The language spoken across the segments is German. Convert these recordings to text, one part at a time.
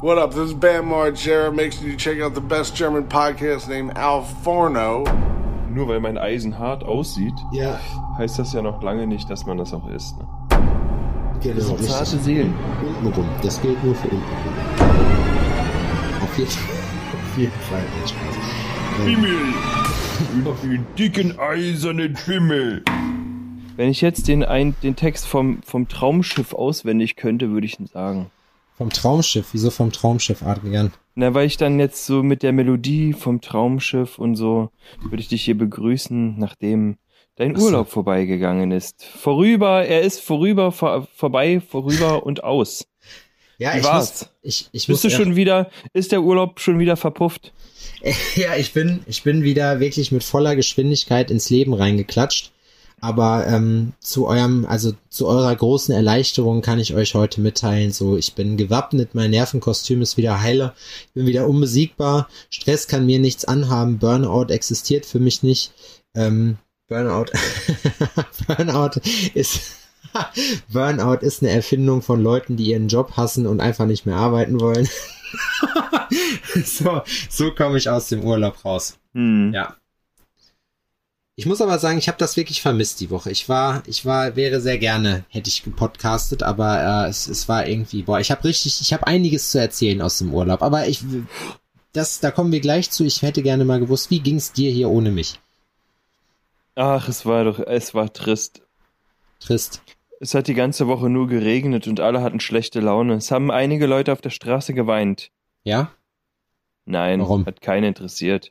What up? This is Bam Margera. Make sure you check out the best German podcast named Al Forno. Nur weil mein Eisen hart aussieht, Ja, heißt das ja noch lange nicht, dass man das auch isst. Ne? genau. richtig. Zarte Seelen. Untenrum. Das gilt nur für untenrum. Auf jeden Fall. Auf jeden Fall. Über den dicken eisernen Himmel! Wenn ich jetzt den, ein, den Text vom, vom Traumschiff auswendig könnte, würde ich sagen. Vom Traumschiff. Wieso vom Traumschiff, Adrian? Na, weil ich dann jetzt so mit der Melodie vom Traumschiff und so würde ich dich hier begrüßen, nachdem dein Ach so. Urlaub vorbeigegangen ist. Vorüber, er ist vorüber, vor, vorbei, vorüber und aus. Ja, Wie ich war's? muss, ich, ich Bist muss du schon wieder, ist der Urlaub schon wieder verpufft? Ja, ich bin, ich bin wieder wirklich mit voller Geschwindigkeit ins Leben reingeklatscht. Aber ähm, zu eurem, also zu eurer großen Erleichterung kann ich euch heute mitteilen, so ich bin gewappnet, mein Nervenkostüm ist wieder heile, ich bin wieder unbesiegbar, Stress kann mir nichts anhaben, Burnout existiert für mich nicht. Ähm, Burnout, Burnout ist Burnout ist eine Erfindung von Leuten, die ihren Job hassen und einfach nicht mehr arbeiten wollen. so, so komme ich aus dem Urlaub raus. Hm. Ja. Ich muss aber sagen, ich habe das wirklich vermisst die Woche. Ich war, ich war, wäre sehr gerne, hätte ich gepodcastet, aber äh, es, es war irgendwie, boah, ich habe richtig, ich habe einiges zu erzählen aus dem Urlaub. Aber ich, das, da kommen wir gleich zu. Ich hätte gerne mal gewusst, wie ging's dir hier ohne mich? Ach, es war doch, es war trist. Trist. Es hat die ganze Woche nur geregnet und alle hatten schlechte Laune. Es haben einige Leute auf der Straße geweint. Ja? Nein, Warum? hat keinen interessiert.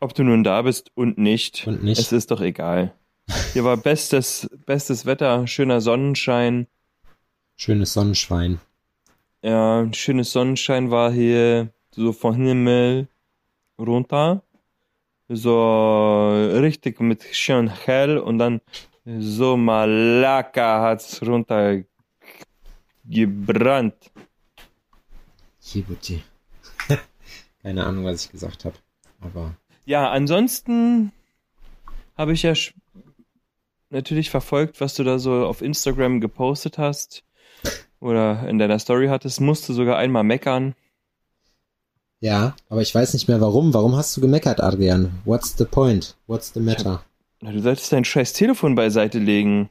Ob du nun da bist und nicht, Und nicht? es ist doch egal. Hier war bestes, bestes Wetter, schöner Sonnenschein. Schönes Sonnenschwein. Ja, schönes Sonnenschein war hier so vom Himmel runter. So richtig mit schön hell und dann so malaka hat's runter gebrannt. Jibuti. Keine Ahnung, was ich gesagt habe. Aber Ja, ansonsten habe ich ja natürlich verfolgt, was du da so auf Instagram gepostet hast oder in deiner Story hattest. Musste sogar einmal meckern. ja, aber ich weiß nicht mehr warum. Warum hast du gemeckert, Adrian? What's the point? What's the matter? Na, Du solltest dein scheiß Telefon beiseite legen.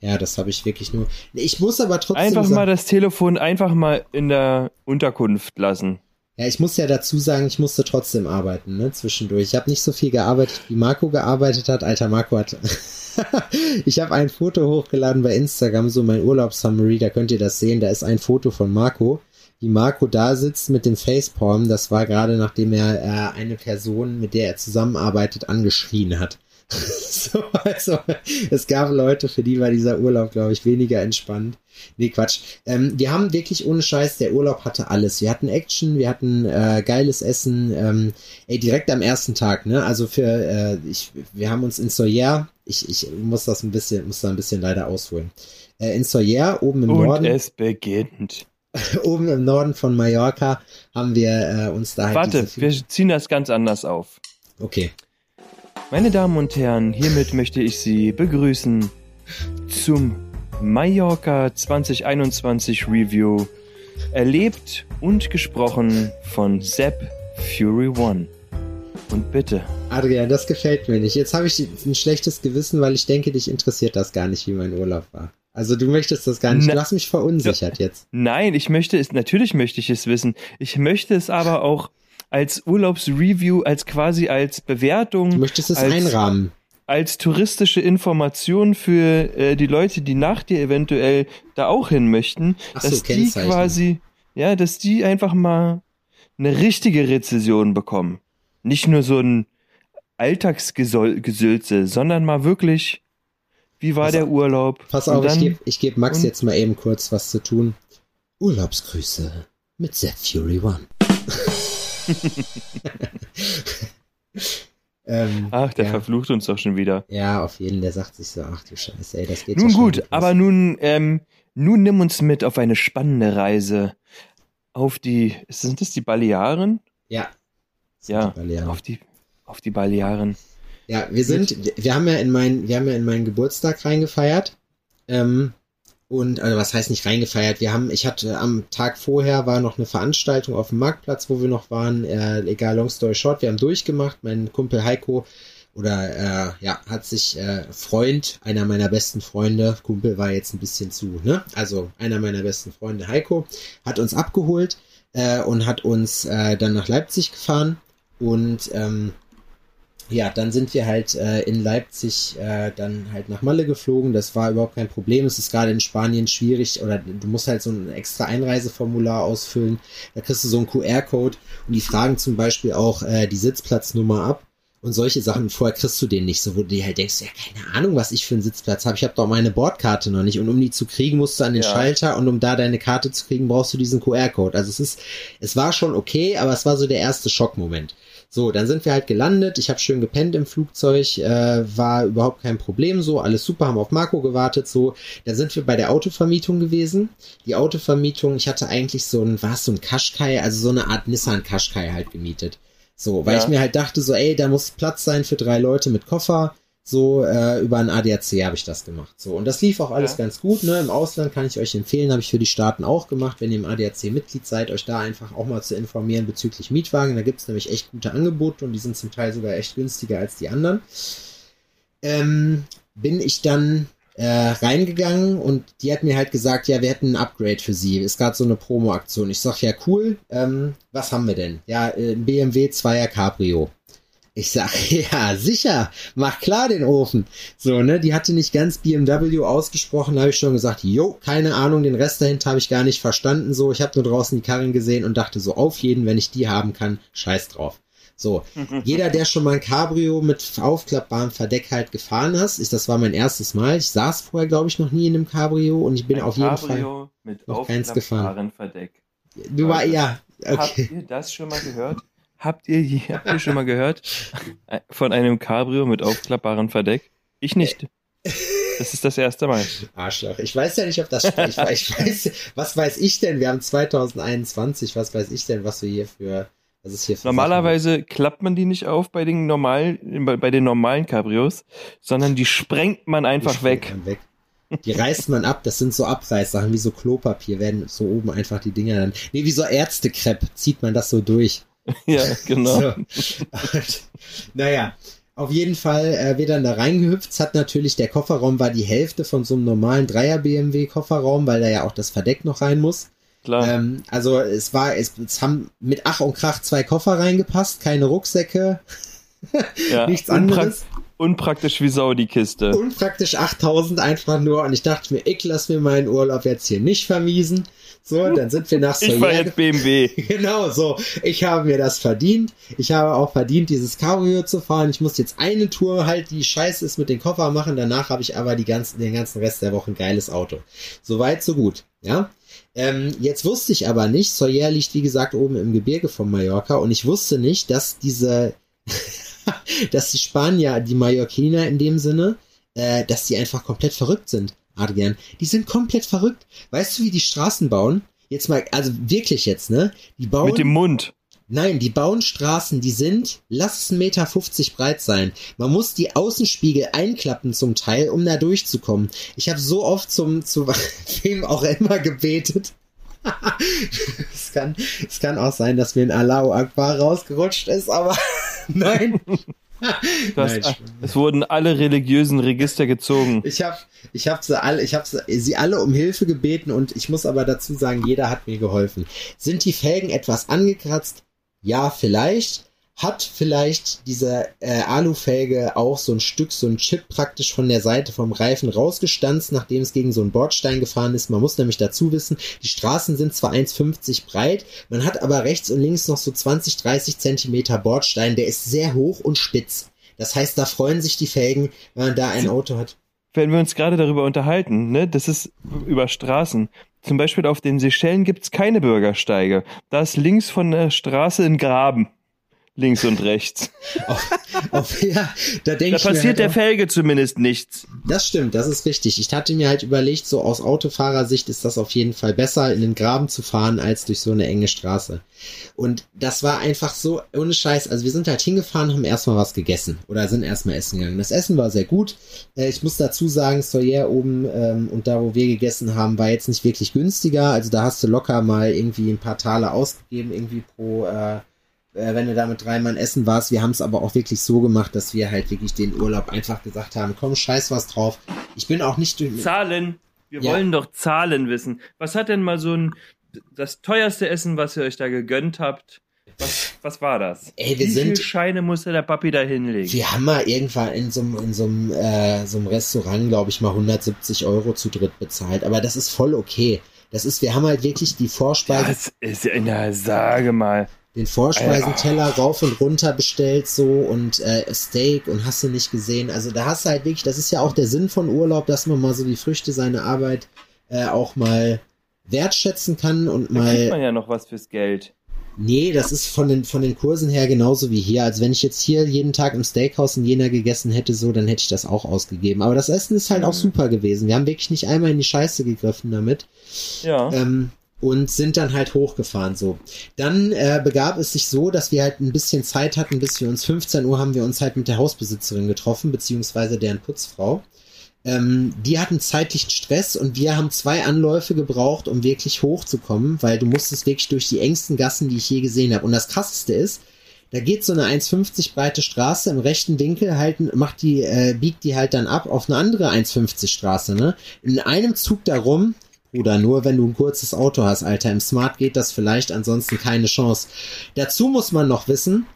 Ja, das habe ich wirklich nur. Ich muss aber trotzdem Einfach mal das Telefon einfach mal in der Unterkunft lassen. Ja, ich muss ja dazu sagen, ich musste trotzdem arbeiten, ne, zwischendurch. Ich habe nicht so viel gearbeitet, wie Marco gearbeitet hat. Alter, Marco hat. ich habe ein Foto hochgeladen bei Instagram, so mein Urlaubssummary, da könnt ihr das sehen. Da ist ein Foto von Marco, wie Marco da sitzt mit dem Facepalm. Das war gerade nachdem er äh, eine Person, mit der er zusammenarbeitet, angeschrien hat. so, also, es gab Leute, für die war dieser Urlaub, glaube ich, weniger entspannt. Nee, Quatsch. Ähm, wir haben wirklich ohne Scheiß, der Urlaub hatte alles. Wir hatten Action, wir hatten äh, geiles Essen, ähm, ey, direkt am ersten Tag, ne? Also für, äh, ich, wir haben uns in Soyer, ich, ich muss das ein bisschen, muss da ein bisschen leider ausholen. Äh, in Soyer, oben im Und Norden, es beginnt. oben im Norden von Mallorca, haben wir äh, uns da halt Warte, wir ziehen das ganz anders auf. Okay. Meine Damen und Herren, hiermit möchte ich Sie begrüßen zum Mallorca 2021 Review. Erlebt und gesprochen von Sepp Fury One. Und bitte, Adrian, das gefällt mir nicht. Jetzt habe ich ein schlechtes Gewissen, weil ich denke, dich interessiert das gar nicht, wie mein Urlaub war. Also du möchtest das gar nicht. Na- du hast mich verunsichert jetzt. nein, ich möchte es, natürlich möchte ich es wissen. Ich möchte es aber auch als Urlaubsreview, als quasi als Bewertung. Du möchtest es als, einrahmen. als touristische Information für äh, die Leute, die nach dir eventuell da auch hin möchten, Ach so, dass die Kennzeichen. quasi, ja, dass die einfach mal eine richtige Rezession bekommen. Nicht nur so ein Alltagsgesülze, sondern mal wirklich, wie war Pass der Urlaub? Pass auf, ich dann- gebe ich geb Max jetzt mal eben kurz was zu tun. Urlaubsgrüße mit Sepp Fury One. ähm, Ach, der ja. verflucht uns doch schon wieder. ja, auf jeden, der sagt sich so, ach du Scheiße, ey, das geht Nun gut, aber nun, ähm, nun nimm uns mit auf eine spannende Reise auf die, sind das die Balearen? Ja. Ja, die Balearen. auf die, auf die Balearen. Ja, wir sind, wir haben ja in meinen, wir haben ja in meinen Geburtstag reingefeiert. Ähm, und also was heißt nicht reingefeiert? Wir haben, ich hatte am Tag vorher war noch eine Veranstaltung auf dem Marktplatz, wo wir noch waren. Äh, egal, long story short, wir haben durchgemacht. Mein Kumpel Heiko oder äh, ja hat sich äh, Freund einer meiner besten Freunde, Kumpel war jetzt ein bisschen zu, ne? Also einer meiner besten Freunde Heiko hat uns abgeholt äh, und hat uns äh, dann nach Leipzig gefahren und ähm, ja, dann sind wir halt äh, in Leipzig äh, dann halt nach Malle geflogen. Das war überhaupt kein Problem. Es ist gerade in Spanien schwierig oder du musst halt so ein extra Einreiseformular ausfüllen. Da kriegst du so einen QR-Code und die fragen zum Beispiel auch äh, die Sitzplatznummer ab und solche Sachen. Vorher kriegst du den nicht so, wo du dir halt denkst, ja, keine Ahnung, was ich für einen Sitzplatz habe. Ich habe doch meine Bordkarte noch nicht. Und um die zu kriegen, musst du an den Ja. Schalter und um da deine Karte zu kriegen, brauchst du diesen QR-Code. Also es ist, es war schon okay, aber es war so der erste Schockmoment. So, dann sind wir halt gelandet. Ich habe schön gepennt im Flugzeug, äh, war überhaupt kein Problem. So, alles super, haben auf Marco gewartet. So, dann sind wir bei der Autovermietung gewesen. Die Autovermietung, ich hatte eigentlich so ein, war es so ein Qashqai, also so eine Art Nissan Qashqai halt gemietet. So, weil Ja. ich mir halt dachte, so, ey, da muss Platz sein für drei Leute mit Koffer. So, äh, über ein ADAC habe ich das gemacht. So, und das lief auch alles Ja. ganz gut, ne? Im Ausland kann ich euch empfehlen, habe ich für die Staaten auch gemacht, wenn ihr im ADAC Mitglied seid, euch da einfach auch mal zu informieren bezüglich Mietwagen. Da gibt's nämlich echt gute Angebote und die sind zum Teil sogar echt günstiger als die anderen. Ähm, bin ich dann äh, reingegangen und die hat mir halt gesagt, ja, wir hätten ein Upgrade für sie. Ist gerade so eine Promo-Aktion. Ich sag, ja, cool, ähm, was haben wir denn? Ja, ein BMW 2er Cabrio. Ich sag, ja, sicher, mach klar den Ofen. So, ne, die hatte nicht ganz BMW ausgesprochen, da habe ich schon gesagt, jo, keine Ahnung, den Rest dahinter habe ich gar nicht verstanden. So, ich habe nur draußen die Karren gesehen und dachte so, auf jeden, wenn ich die haben kann, scheiß drauf. So, jeder, der schon mal ein Cabrio mit aufklappbarem Verdeck halt gefahren hast, ist, das war mein erstes Mal. Ich saß vorher, glaube ich, noch nie in einem Cabrio und ich bin Ein auf jeden Fall. Cabrio mit noch keins gefahren. Verdeck. Du war ja, Habt okay. ihr das schon mal gehört? Habt ihr, je- habt ihr schon mal gehört von einem Cabrio mit aufklappbarem Verdeck? Ich nicht. Das ist das erste Mal. Arschloch. Ich weiß ja nicht, ob das stimmt. Ich, weiß- ich weiß, was weiß ich denn? Wir haben 2021. Was weiß ich denn, was wir hier für, was ist hier für Normalerweise klappt man die nicht auf bei den normalen, bei, bei den normalen Cabrios, sondern die sprengt man einfach weg. springt man weg. Die reißt man ab. Das sind so Abreißsachen, wie so Klopapier. Werden so oben einfach die Dinger dann, nee, wie so Ärztekrepp zieht man das so durch. Ja, genau. So. naja, auf jeden Fall, äh, wir dann da reingehüpft. Es hat natürlich, der Kofferraum war die Hälfte von so einem normalen Dreier BMW Kofferraum, weil da ja auch das Verdeck noch rein muss. Klar. Ähm, also es war, es, es haben mit Ach und Krach zwei Koffer reingepasst, keine Rucksäcke, ja. nichts anderes. Unpraktisch wie Sau, die Kiste. Unpraktisch 8000 einfach nur und ich dachte mir, ich lass mir meinen Urlaub jetzt hier nicht vermiesen. So, dann sind wir nach Ich fahr Soyer jetzt BMW. Genau so. Ich habe mir das verdient. Ich habe auch verdient, dieses Cabrio zu fahren. Ich muss jetzt eine Tour halt, die scheiße ist, mit den Koffer machen. Danach habe ich aber die ganzen, den ganzen Rest der Woche ein geiles Auto. Soweit, so gut. Ja. Ähm, jetzt wusste ich aber nicht, Soyer liegt wie gesagt oben im Gebirge von Mallorca und ich wusste nicht, dass diese, dass die Spanier, die Mallorquiner in dem Sinne, äh, dass die einfach komplett verrückt sind. Adrian, die sind komplett verrückt. Weißt du, wie die Straßen bauen? Jetzt mal, also wirklich jetzt, ne? Die bauen. Mit dem Mund. Nein, die bauen Straßen, die sind, lass es 1,50 Meter breit sein. Man muss die Außenspiegel einklappen zum Teil, um da durchzukommen. Ich habe so oft zum, zu wem auch immer gebetet. es, kann, es kann auch sein, dass mir ein Allahu Akbar rausgerutscht ist, aber nein. Du hast, Nein, es wurden alle religiösen Register gezogen. Ich habe ich hab sie alle, ich habe sie, sie alle um Hilfe gebeten und ich muss aber dazu sagen, jeder hat mir geholfen. Sind die Felgen etwas angekratzt? Ja, vielleicht. Hat vielleicht diese äh, Alufelge auch so ein Stück, so ein Chip praktisch von der Seite vom Reifen rausgestanzt, nachdem es gegen so einen Bordstein gefahren ist. Man muss nämlich dazu wissen, die Straßen sind zwar 1,50 breit, man hat aber rechts und links noch so 20, 30 Zentimeter Bordstein, der ist sehr hoch und spitz. Das heißt, da freuen sich die Felgen, wenn man da ein Auto hat. Wenn wir uns gerade darüber unterhalten, ne, das ist über Straßen. Zum Beispiel auf den Seychellen gibt's keine Bürgersteige. Da ist links von der Straße ein Graben. Links und rechts. Auf, auf, ja, da denke Da ich mir passiert halt der auch, Felge zumindest nichts. Das stimmt, das ist richtig. Ich hatte mir halt überlegt, so aus Autofahrersicht ist das auf jeden Fall besser, in den Graben zu fahren, als durch so eine enge Straße. Und das war einfach so, ohne Scheiß, also wir sind halt hingefahren, haben erstmal was gegessen oder sind erstmal essen gegangen. Das Essen war sehr gut. Äh, ich muss dazu sagen, Soyer oben ähm, und da, wo wir gegessen haben, war jetzt nicht wirklich günstiger. Also da hast du locker mal irgendwie ein paar Taler ausgegeben, irgendwie pro, äh, äh, wenn du da mit drei Mann essen warst. Wir haben es aber auch wirklich so gemacht, dass wir halt wirklich den Urlaub einfach gesagt haben, komm, scheiß was drauf. Ich bin auch nicht. Zahlen. Wir Ja. wollen doch Zahlen wissen. Was hat denn mal so ein das teuerste Essen, was ihr euch da gegönnt habt? Was, was war das? Ey, wir Wie sind- viele Scheine musste der Papi da hinlegen? Wir haben mal irgendwann in so einem, in so äh, so einem Restaurant, glaube ich, mal 170 Euro zu dritt bezahlt. Aber das ist voll okay. Das ist, wir haben halt wirklich die Vorspeise, Das ist ja, na, sage mal. Den Vorspeisenteller rauf und runter bestellt so und äh, Steak und hast du nicht gesehen. Also da hast du halt wirklich, das ist ja auch der Sinn von Urlaub, dass man mal so die Früchte seiner Arbeit äh, auch mal wertschätzen kann und Da kriegt mal man ja noch was fürs Geld. Nee, das ist von den, von den Kursen her genauso wie hier. Also wenn ich jetzt hier jeden Tag im Steakhouse in Jena gegessen hätte, so, dann hätte ich das auch ausgegeben. Aber das Essen ist halt auch super gewesen. Wir haben wirklich nicht einmal in die Scheiße gegriffen damit. Ja. Ähm, und sind dann halt hochgefahren so. Dann äh, begab es sich so, dass wir halt ein bisschen Zeit hatten, bis wir uns 15 Uhr haben wir uns halt mit der Hausbesitzerin getroffen, beziehungsweise deren Putzfrau. Ähm, die hatten zeitlichen Stress und wir haben zwei Anläufe gebraucht, um wirklich hochzukommen, weil du musstest wirklich durch die engsten Gassen, die ich je gesehen habe. Und das krasseste ist, da geht so eine 1,50 breite Straße im rechten Winkel halt, macht die, äh, biegt die halt dann ab auf eine andere 1,50 Straße, ne? In einem Zug darum, Bruder, nur wenn du ein kurzes Auto hast, Alter. Im Smart geht das vielleicht, ansonsten keine Chance. Dazu muss man noch wissen,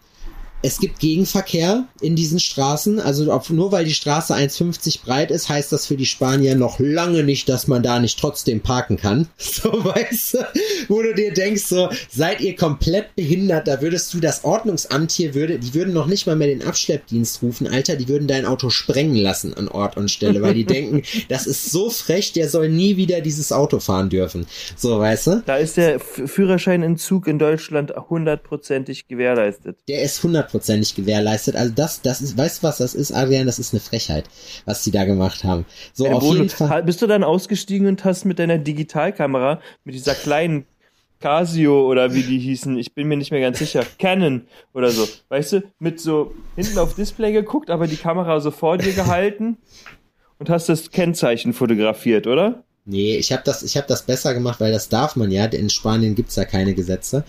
es gibt Gegenverkehr in diesen Straßen. Also ob, nur weil die Straße 1,50 breit ist, heißt das für die Spanier noch lange nicht, dass man da nicht trotzdem parken kann. So, weißt du, wo du dir denkst, so, seid ihr komplett behindert, da würdest du das Ordnungsamt hier würde, die würden noch nicht mal mehr den Abschleppdienst rufen, Alter, die würden dein Auto sprengen lassen an Ort und Stelle, weil die denken, das ist so frech, der soll nie wieder dieses Auto fahren dürfen. So, weißt du? Da ist der Führerscheinentzug in Deutschland hundertprozentig gewährleistet. Der ist hundertprozentig gewährleistet. Also das, das ist, weißt du was das ist, Adrian? Das ist eine Frechheit, was die da gemacht haben. So, Deine auf jeden Fall. Ha- Bist du dann ausgestiegen und hast mit deiner Digitalkamera, mit dieser kleinen Casio oder wie die hießen, ich bin mir nicht mehr ganz sicher, Canon oder so, weißt du, mit so hinten auf Display geguckt, aber die Kamera so vor dir gehalten und hast das Kennzeichen fotografiert, oder? Nee, ich habe das, ich habe das besser gemacht, weil das darf man ja. denn In Spanien gibt's ja keine Gesetze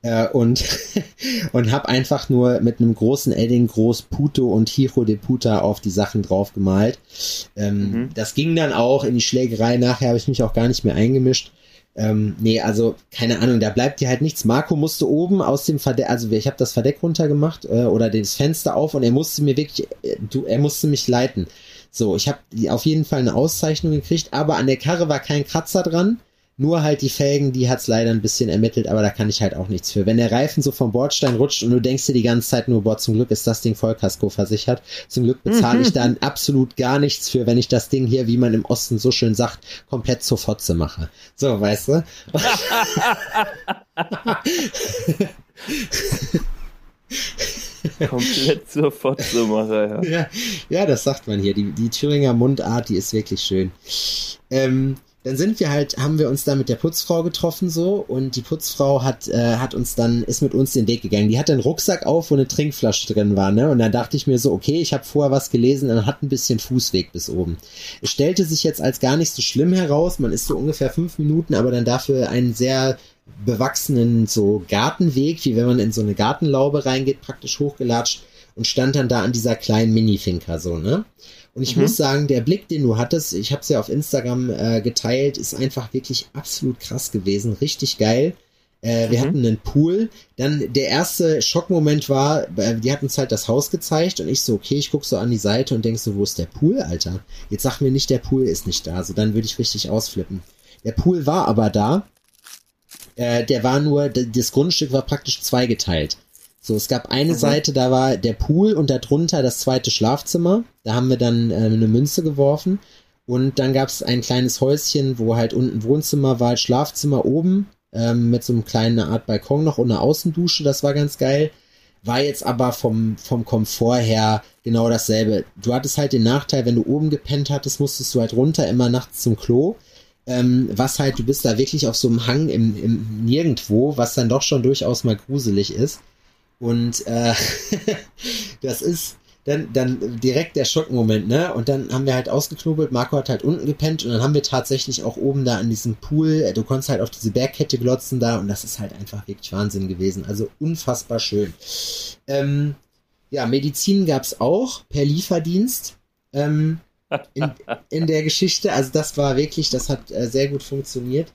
äh, und und habe einfach nur mit einem großen Edding groß Puto und Hijo de Puta auf die Sachen drauf gemalt. Ähm, Mhm. Das ging dann auch in die Schlägerei. Nachher habe ich mich auch gar nicht mehr eingemischt. Ähm, nee, also keine Ahnung, da bleibt dir halt nichts. Marco musste oben aus dem Verdeck, also ich habe das Verdeck runtergemacht äh, oder das Fenster auf und er musste mir wirklich, äh, du, er musste mich leiten. So, ich habe auf jeden Fall eine Auszeichnung gekriegt, aber an der Karre war kein Kratzer dran. Nur halt die Felgen, die hat's leider ein bisschen ermittelt, aber da kann ich halt auch nichts für. Wenn der Reifen so vom Bordstein rutscht und du denkst dir die ganze Zeit nur, boah, zum Glück ist das Ding Vollkasko versichert. Zum Glück bezahle ich dann absolut gar nichts für, wenn ich das Ding hier, wie man im Osten so schön sagt, komplett zur Fotze mache. So, weißt du? Komplett zur Fotzemacher, ja. Ja, ja, das sagt man hier. Die, die Thüringer Mundart, die ist wirklich schön. Ähm, dann sind wir halt, haben wir uns da mit der Putzfrau getroffen so und die Putzfrau hat, äh, hat uns dann, ist mit uns den Weg gegangen. Die hatte einen Rucksack auf, wo eine Trinkflasche drin war, ne? Und dann dachte ich mir so, okay, ich habe vorher was gelesen und hat ein bisschen Fußweg bis oben. Es stellte sich jetzt als gar nicht so schlimm heraus. Man ist so ungefähr fünf Minuten, aber dann dafür einen sehr bewachsenen so Gartenweg, wie wenn man in so eine Gartenlaube reingeht, praktisch hochgelatscht und stand dann da an dieser kleinen Mini-Finca so, ne? Und ich Mhm. muss sagen, der Blick, den du hattest, ich habe es ja auf Instagram äh, geteilt, ist einfach wirklich absolut krass gewesen, richtig geil. Äh, wir Mhm. hatten einen Pool. Dann der erste Schockmoment war, äh, die hatten uns halt das Haus gezeigt und ich so, okay, ich guck so an die Seite und denk so, wo ist der Pool, Alter? Jetzt sag mir nicht, der Pool ist nicht da. So, dann würde ich richtig ausflippen. Der Pool war aber da. Äh, der war nur, das Grundstück war praktisch zweigeteilt. So, es gab eine Mhm. Seite, da war der Pool und darunter das zweite Schlafzimmer. Da haben wir dann äh, eine Münze geworfen. Und dann gab es ein kleines Häuschen, wo halt unten Wohnzimmer war, Schlafzimmer oben, ähm, mit so einem kleinen Art Balkon noch und einer Außendusche. Das war ganz geil. war jetzt aber vom, vom Komfort her genau dasselbe. Du hattest halt den Nachteil, wenn du oben gepennt hattest, musstest du halt runter immer nachts zum Klo. Ähm, was halt, du bist da wirklich auf so einem Hang im, im Nirgendwo, was dann doch schon durchaus mal gruselig ist. Und äh, das ist dann, dann direkt der Schockmoment, ne? Und dann haben wir halt ausgeknobelt, Marco hat halt unten gepennt und dann haben wir tatsächlich auch oben da an diesem Pool, äh, du konntest halt auf diese Bergkette glotzen da und das ist halt einfach wirklich Wahnsinn gewesen. Also unfassbar schön. Ähm, ja, Medizin gab's auch per Lieferdienst. Ähm, in, in der Geschichte. Also das war wirklich, das hat äh, sehr gut funktioniert.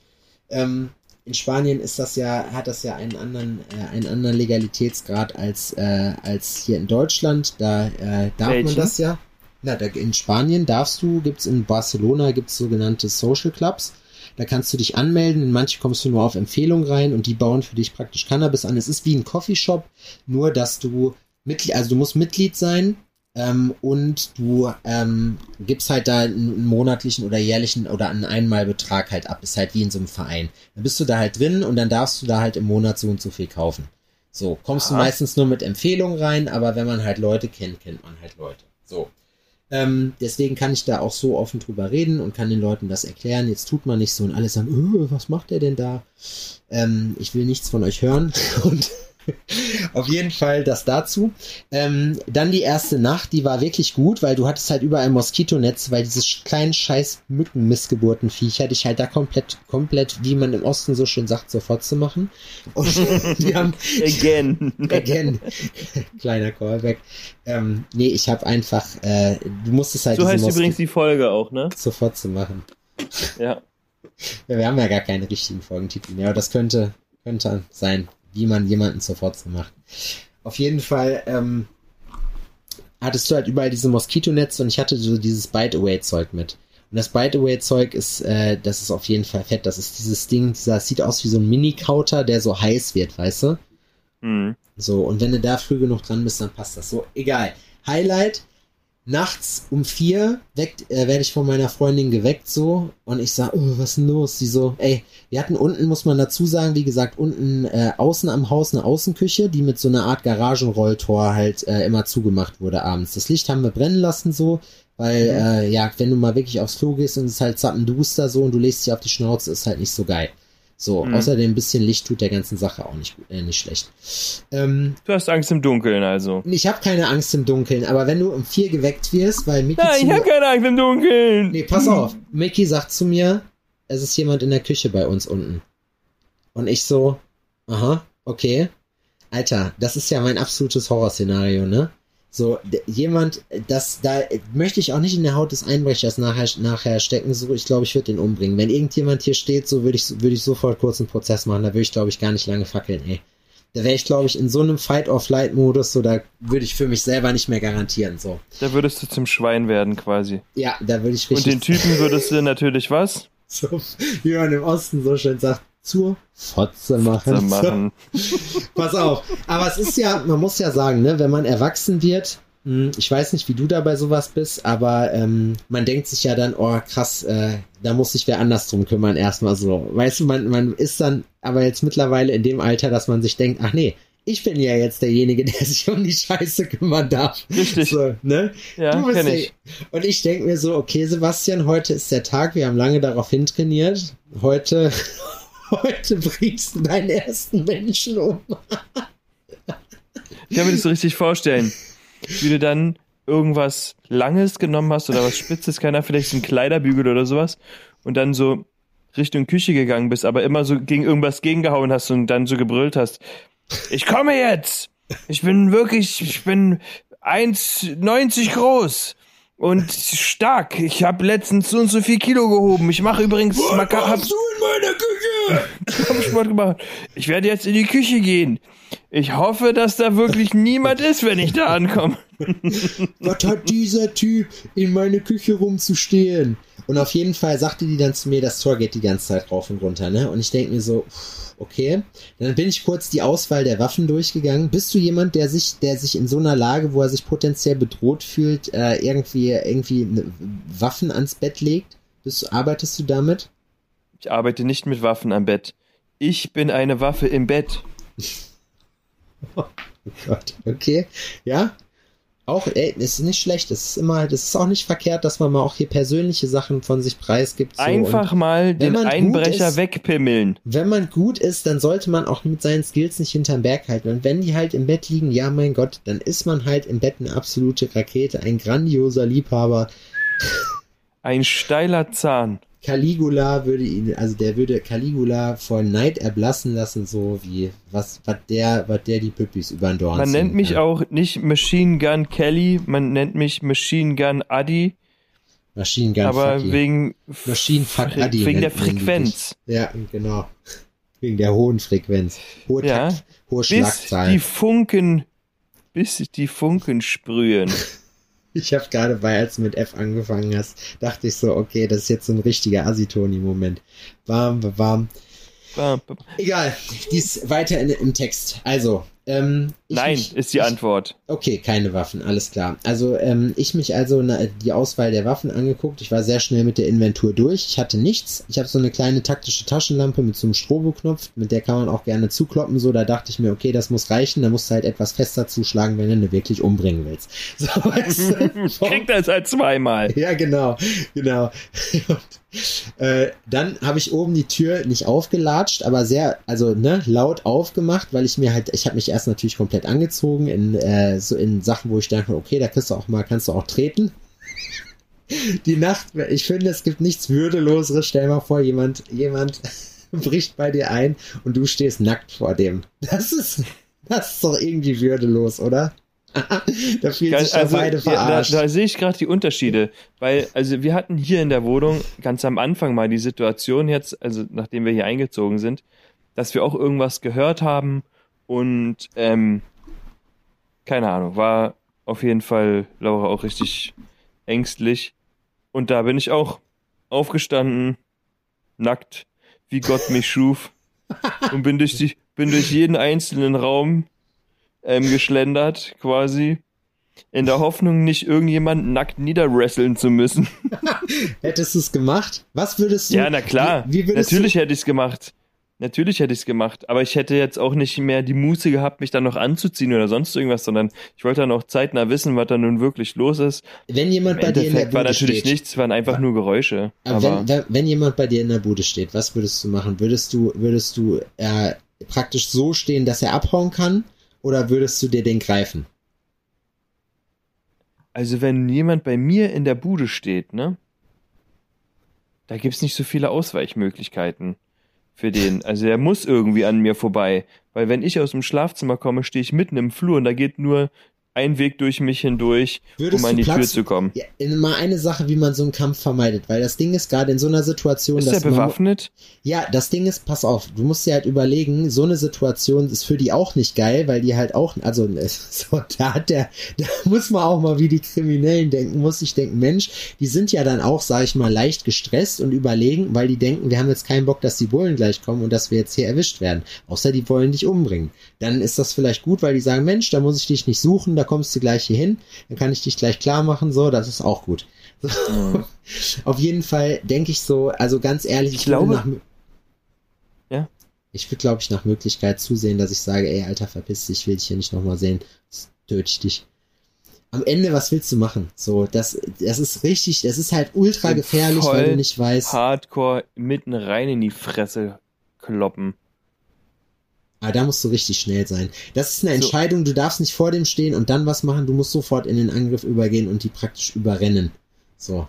Ähm, in Spanien ist das ja, hat das ja einen anderen, äh, einen anderen Legalitätsgrad als, äh, als hier in Deutschland. Da äh, darf Welchen? man das ja. Na, da, in Spanien darfst du, gibt's in Barcelona gibt's sogenannte Social Clubs. Da kannst du dich anmelden, in manche kommst du nur auf Empfehlung rein und die bauen für dich praktisch Cannabis an. Es ist wie ein Coffeeshop, nur dass du Mitglied, also du musst Mitglied sein ähm, und du ähm, gibst halt da einen monatlichen oder jährlichen oder einen Einmalbetrag halt ab. Ist halt wie in so einem Verein. Dann bist du da halt drin und dann darfst du da halt im Monat so und so viel kaufen. So, kommst du Aha. meistens nur mit Empfehlung rein, aber wenn man halt Leute kennt, kennt man halt Leute. So. Ähm, deswegen kann ich da auch so offen drüber reden und kann den Leuten das erklären. Jetzt tut man nicht so und alle sagen, "Äh, was macht der denn da? Ähm, ich will nichts von euch hören und auf jeden Fall das dazu. Ähm, dann die erste Nacht, die war wirklich gut, weil du hattest halt überall Moskitonetz, weil diese sch- kleinen scheiß Mücken-Missgeburtenviecher dich halt da komplett, komplett, wie man im Osten so schön sagt, sofort zu machen. Und die haben, Again. again, kleiner Callback. Ähm, nee, ich habe einfach, äh, du musstest halt So heißt Moski- übrigens die Folge auch, ne? sofort zu machen. Ja. Ja, wir haben ja gar keine richtigen Folgentitel mehr, aber das könnte, könnte sein, wie man jemanden sofort so macht. Auf jeden Fall ähm, hattest du halt überall diese Moskitonetze und ich hatte so dieses Bite-Away-Zeug mit. Und das Bite-Away-Zeug ist, äh, das ist auf jeden Fall fett. Das ist dieses Ding, dieser das sieht aus wie so ein Mini-Kauter, der so heiß wird, weißt du? Hm. So, und wenn du da früh genug dran bist, dann passt das so. Egal. Highlight, nachts um vier weckt, äh, werde ich von meiner Freundin geweckt so und ich sag, oh, was ist denn los? Sie so, ey, wir hatten unten, muss man dazu sagen, wie gesagt, unten äh, außen am Haus eine Außenküche, die mit so einer Art Garagenrolltor halt äh, immer zugemacht wurde abends. Das Licht haben wir brennen lassen so, weil, äh, ja, wenn du mal wirklich aufs Klo gehst und es ist halt zappenduster so und du legst dich auf die Schnauze, ist halt nicht so geil. So, Mhm. außerdem ein bisschen Licht tut der ganzen Sache auch nicht, gut- äh, nicht schlecht. Ähm, Du hast Angst im Dunkeln, also. ich habe keine Angst im Dunkeln, aber wenn du um vier geweckt wirst, weil Mickey Nein, ich mir, hab keine Angst im Dunkeln. Nee, pass auf. Mickey sagt zu mir, es ist jemand in der Küche bei uns unten. Und ich so, aha, okay. Alter, das ist ja mein absolutes Horrorszenario, ne? So, jemand, das, da möchte ich auch nicht in der Haut des Einbrechers nachher, nachher stecken, so, ich glaube, ich würde den umbringen. Wenn irgendjemand hier steht, so würde ich, würde ich sofort kurz einen Prozess machen, da würde ich, glaube ich, gar nicht lange fackeln, ey. Da wäre ich, glaube ich, in so einem Fight-or-Flight-Modus, so, da würde ich für mich selber nicht mehr garantieren, so. Da würdest du zum Schwein werden, quasi. Ja, da würde ich Und richtig den Typen würdest du natürlich was? so, wie man im Osten so schön sagt, zur Fotze machen. Zu machen. Pass auf. Aber es ist ja, man muss ja sagen, ne, wenn man erwachsen wird, mh, ich weiß nicht, wie du da bei sowas bist, aber ähm, man denkt sich ja dann, oh krass, äh, da muss sich wer anders drum kümmern, erstmal so. Weißt du, man, man ist dann aber jetzt mittlerweile in dem Alter, dass man sich denkt, ach nee, ich bin ja jetzt derjenige, der sich um die Scheiße kümmern darf. Richtig. So, ne? Ja, Du bist ich. Und ich denke mir so, okay, Sebastian, heute ist der Tag, wir haben lange darauf hintrainiert. Heute, heute bringst du deinen ersten Menschen um. Ich kann mir das so richtig vorstellen. Wie du dann irgendwas Langes genommen hast oder was Spitzes, keiner, vielleicht ein Kleiderbügel oder sowas. Und dann so Richtung Küche gegangen bist, aber immer so gegen irgendwas gegengehauen hast und dann so gebrüllt hast. Ich komme jetzt! Ich bin wirklich, ich bin 1,90 groß und stark. Ich habe letztens so und so viel Kilo gehoben. Ich mache übrigens, Maka hab, du in meiner Küche? Hab Sport gemacht. Ich werde jetzt in die Küche gehen. Ich hoffe, dass da wirklich niemand ist, wenn ich da ankomme. Was hat dieser Typ in meine Küche rumzustehen? Und auf jeden Fall sagte die dann zu mir, das Tor geht die ganze Zeit rauf und runter, ne? Und ich denke mir so, okay. Dann bin ich kurz die Auswahl der Waffen durchgegangen. Bist du jemand, der sich, der sich in so einer Lage, wo er sich potenziell bedroht fühlt, äh, irgendwie, irgendwie ne, Waffen ans Bett legt? Bist, arbeitest du damit? Ich arbeite nicht mit Waffen am Bett. Ich bin eine Waffe im Bett. Oh Gott, okay. Ja. Auch, ey, es ist nicht schlecht. Es ist immer, es ist auch nicht verkehrt, dass man mal auch hier persönliche Sachen von sich preisgibt. So. Einfach Und mal den Einbrecher ist- wegpimmeln. wenn man gut ist, dann sollte man auch mit seinen Skills nicht hinterm Berg halten. Und wenn die halt im Bett liegen, ja mein Gott, dann ist man halt im Bett eine absolute Rakete, ein grandioser Liebhaber. Ein steiler Zahn. Caligula würde ihn, also der würde Caligula vor Neid erblassen lassen, so wie was, was der, was der die Püppis über den Dorn Man nennt mich kann. auch nicht Machine Gun Kelly, man nennt mich Machine Gun Addy, Machine Gun aber Fucky. wegen, Machine Fuck Addy wegen der Frequenz. Ja, genau. Wegen der hohen Frequenz. Hohe Ja. Takt, hohe Bis Schlagzahlen. die Funken, bis die Funken sprühen. Ich habe gerade bei, als du mit F angefangen hast, dachte ich so, okay, das ist jetzt so ein richtiger Asitoni-Moment. Warm, warm. Bam, bam. Egal, dies weiter in, im Text. Also, ähm, Nein, mich, ist die ich, Antwort. Okay, keine Waffen, alles klar. Also, ähm, ich mich also na, die Auswahl der Waffen angeguckt. Ich war sehr schnell mit der Inventur durch. Ich hatte nichts. Ich habe so eine kleine taktische Taschenlampe mit so einem Stroboknopf, mit der kann man auch gerne zukloppen. So, da dachte ich mir, okay, das muss reichen. Da musst du halt etwas fester zuschlagen, wenn du eine wirklich umbringen willst. So, weißt du? Kriegt das halt zweimal. Ja, genau, genau. Und, äh, dann habe ich oben die Tür nicht aufgelatscht, aber sehr, also ne, laut aufgemacht, weil ich mir halt, ich habe mich erst natürlich komplett angezogen in äh, so in Sachen, wo ich dachte, okay, da kriegst du auch mal, kannst du auch treten. Die Nacht, ich finde, es gibt nichts würdeloseres. Stell mal vor, jemand, jemand bricht bei dir ein und du stehst nackt vor dem. Das ist, das ist doch irgendwie würdelos, oder? da fühlen sich ja beide ja, da, verarscht. da sehe ich gerade die Unterschiede, weil also wir hatten hier in der Wohnung ganz am Anfang mal die Situation jetzt, also nachdem wir hier eingezogen sind, dass wir auch irgendwas gehört haben und ähm, keine Ahnung, war auf jeden Fall Laura auch richtig ängstlich und da bin ich auch aufgestanden, nackt, wie Gott mich schuf und bin durch die bin durch jeden einzelnen Raum ähm, geschlendert, quasi. In der Hoffnung, nicht irgendjemanden nackt niederwresteln zu müssen. Hättest du es gemacht? Was würdest du? Ja, na klar. Wie, wie Natürlich hätte ich es gemacht. Natürlich hätte ich es gemacht. Aber ich hätte jetzt auch nicht mehr die Muße gehabt, mich dann noch anzuziehen oder sonst irgendwas, sondern ich wollte dann auch zeitnah wissen, was da nun wirklich los ist. du, wenn jemand Im bei dir in der Endeffekt war Bude natürlich steht, nichts, waren einfach nur Geräusche. aber Aber wenn, wenn, wenn jemand bei dir in der Bude steht, was würdest du machen? Würdest du, würdest du äh, praktisch so stehen, dass er abhauen kann, oder würdest du dir den greifen? Also wenn jemand bei mir in der Bude steht, ne? Da gibt's nicht so viele Ausweichmöglichkeiten für den. Also er muss irgendwie an mir vorbei. Weil wenn ich aus dem Schlafzimmer komme, stehe ich mitten im Flur und da geht nur ein Weg durch mich hindurch, Würdest um an die Tür Platz- zu kommen. Ja, mal eine Sache, wie man so einen Kampf vermeidet, weil das Ding ist gerade in so einer Situation, Ist der dass man, bewaffnet? Ja, das Ding ist, pass auf, du musst dir halt überlegen, so eine Situation ist für die auch nicht geil, weil die halt auch, also so, da hat der, da muss man auch mal wie die Kriminellen denken, muss ich denken, Mensch, die sind ja dann auch, sag ich mal, leicht gestresst und überlegen, weil die denken, wir haben jetzt keinen Bock, dass die Bullen gleich kommen und dass wir jetzt hier erwischt werden. Außer die wollen dich umbringen. Dann ist das vielleicht gut, weil die sagen, Mensch, da muss ich dich nicht suchen, da kommst du gleich hier hin, dann kann ich dich gleich klar machen, so, das ist auch gut. Auf jeden Fall denke ich so, also ganz ehrlich, Ich würde glaube- nach, Ja. ich würde, glaube ich, nach Möglichkeit zusehen, dass ich sage, ey, Alter, verpiss dich, ich will dich hier nicht nochmal sehen, Jetzt töte ich dich. Am Ende, was willst du machen? So, das, das ist richtig, das ist halt ultra gefährlich, weil du nicht weißt. Hardcore mitten rein in die Fresse kloppen. Aber da musst du richtig schnell sein. Das ist eine. Entscheidung, du darfst nicht vor dem stehen und dann was machen, du musst sofort in den Angriff übergehen und die praktisch überrennen. So.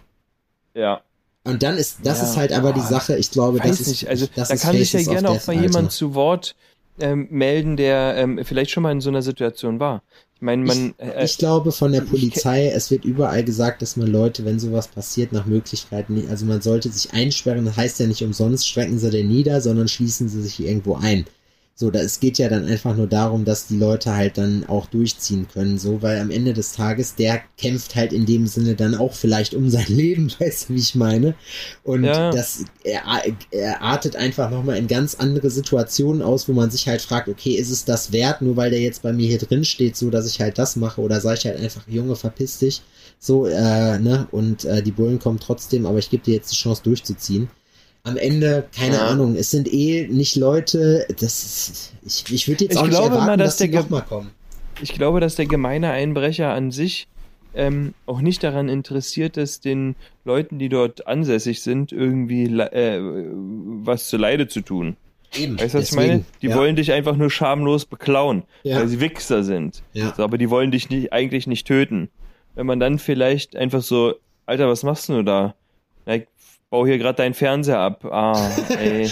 Ja. Und dann ist, das Ja, ist halt aber die boah, Sache, ich glaube, Weiß das ist, nicht, also das da ist kann sich ja gerne auch mal jemand zu Wort ähm, melden, der ähm, vielleicht schon mal in so einer Situation war. Ich meine, man äh, Ich glaube von der ich- Polizei, es wird überall gesagt, dass man Leute, wenn sowas passiert, nach Möglichkeiten, nicht- also man sollte sich einsperren, das heißt ja nicht umsonst, strecken sie den nieder, sondern schließen sie sich irgendwo ein. So, da, es geht ja dann einfach nur darum, dass die Leute halt dann auch durchziehen können, so, weil am Ende des Tages, der kämpft halt in dem Sinne dann auch vielleicht um sein Leben, weißt du, wie ich meine? Und Ja. das, er, er artet einfach nochmal in ganz andere Situationen aus, wo man sich halt fragt, okay, ist es das wert, nur weil der jetzt bei mir hier drin steht, so, dass ich halt das mache, oder sage ich halt einfach, Junge, verpiss dich, so, äh, ne, und äh, die Bullen kommen trotzdem, aber ich gebe dir jetzt die Chance durchzuziehen. Am Ende, keine Ja. Ahnung, es sind eh nicht Leute, das ist, ich, ich würde jetzt Ich auch nicht glaube erwarten, mal, dass dass die der nochmal kommen. Ich glaube, dass der gemeine Einbrecher an sich ähm, auch nicht daran interessiert ist, den Leuten, die dort ansässig sind, irgendwie äh, was zu Leide zu tun. Eben, Weißt du, was ich deswegen, meine? Die ja, wollen dich einfach nur schamlos beklauen, Ja. weil sie Wichser sind. Ja. So, aber die wollen dich nicht, eigentlich nicht töten. Wenn man dann vielleicht einfach so, Alter, was machst du da? Baue hier gerade deinen Fernseher ab. Ah, ey.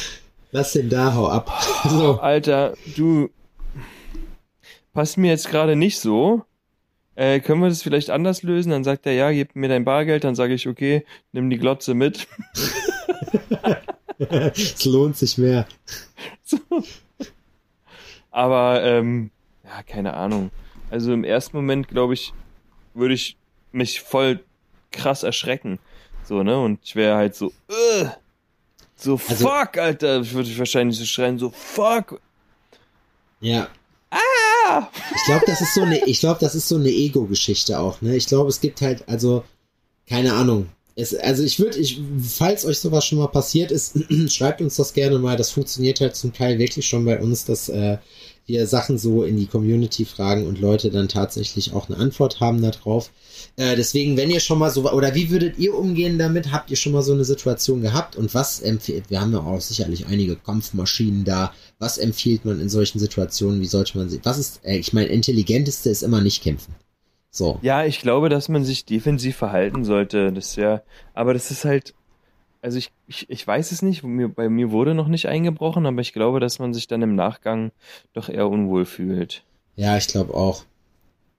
Lass den da, hau ab. So, Alter, du passt mir jetzt gerade nicht so. Äh, können wir das vielleicht anders lösen? Dann sagt er, ja, gib mir dein Bargeld. Dann sage ich, okay, nimm die Glotze mit. es lohnt sich mehr. Aber, ähm, ja, keine Ahnung. Also im ersten Moment, glaube ich, würde ich mich voll krass erschrecken. So, ne? Und ich wäre halt so, äh, so, Also- fuck, Alter. Ich würde wahrscheinlich so schreien, so, fuck. Ja. Ich glaube, das ist so eine, ich glaube, das ist so eine Ego-Geschichte auch, ne? Ich glaube, es gibt halt, also, keine Ahnung. Es, also ich würde, ich, falls euch sowas schon mal passiert ist, schreibt uns das gerne mal. Das funktioniert halt zum Teil wirklich schon bei uns, dass äh, wir Sachen so in die Community fragen und Leute dann tatsächlich auch eine Antwort haben darauf. Äh, deswegen, wenn ihr schon mal so, oder wie würdet ihr umgehen damit? Habt ihr schon mal so eine Situation gehabt? Und was empfiehlt, wir haben ja auch sicherlich einige Kampfmaschinen da. Was empfiehlt man in solchen Situationen? Wie sollte man sie, was ist, äh, ich meine, intelligenteste ist immer nicht kämpfen. So. Ja, ich glaube, dass man sich defensiv verhalten sollte. Das ja, aber das ist halt, also ich, ich, ich weiß es nicht, mir, bei mir wurde noch nicht eingebrochen, aber ich glaube, dass man sich dann im Nachgang doch eher unwohl fühlt. Ja, ich glaube auch.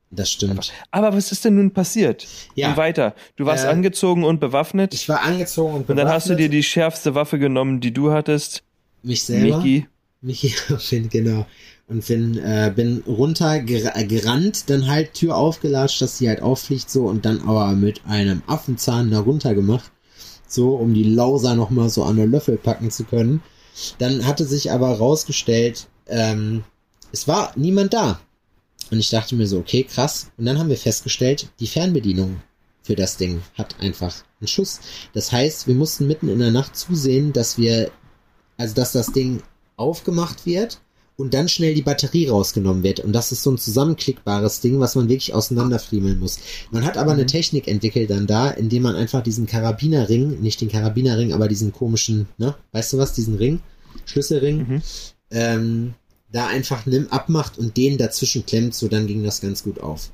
Das stimmt. Aber was ist denn nun passiert? Ja. Und weiter. Du warst Äh, angezogen und bewaffnet Ich war angezogen und und dann hast du dir bewaffnet. die schärfste Waffe genommen, die du hattest, mich selber. Mickey. Michi, Finn, genau. Und Finn, äh, bin runter ger äh, gerannt, dann halt Tür aufgelatscht, dass sie halt auffliegt, so, und dann aber mit einem Affenzahn da runter gemacht, so, um die Lauser nochmal so an der Löffel packen zu können. Dann hatte sich aber rausgestellt, ähm, es war niemand da. Und ich dachte mir so, okay, krass. Und dann haben wir festgestellt, die Fernbedienung für das Ding hat einfach einen Schuss. Das heißt, wir mussten mitten in der Nacht zusehen, dass wir, also dass das Ding aufgemacht wird und dann schnell die Batterie rausgenommen wird. Und das ist so ein zusammenklickbares Ding, was man wirklich auseinanderfriemeln muss. Man hat aber eine Technik entwickelt dann da, indem man einfach diesen Karabinerring, nicht den Karabinerring, aber diesen komischen, ne, weißt du was, diesen Ring, Schlüsselring, Mhm. ähm, da einfach nimm, abmacht und den dazwischen klemmt, so dann ging das ganz gut auf.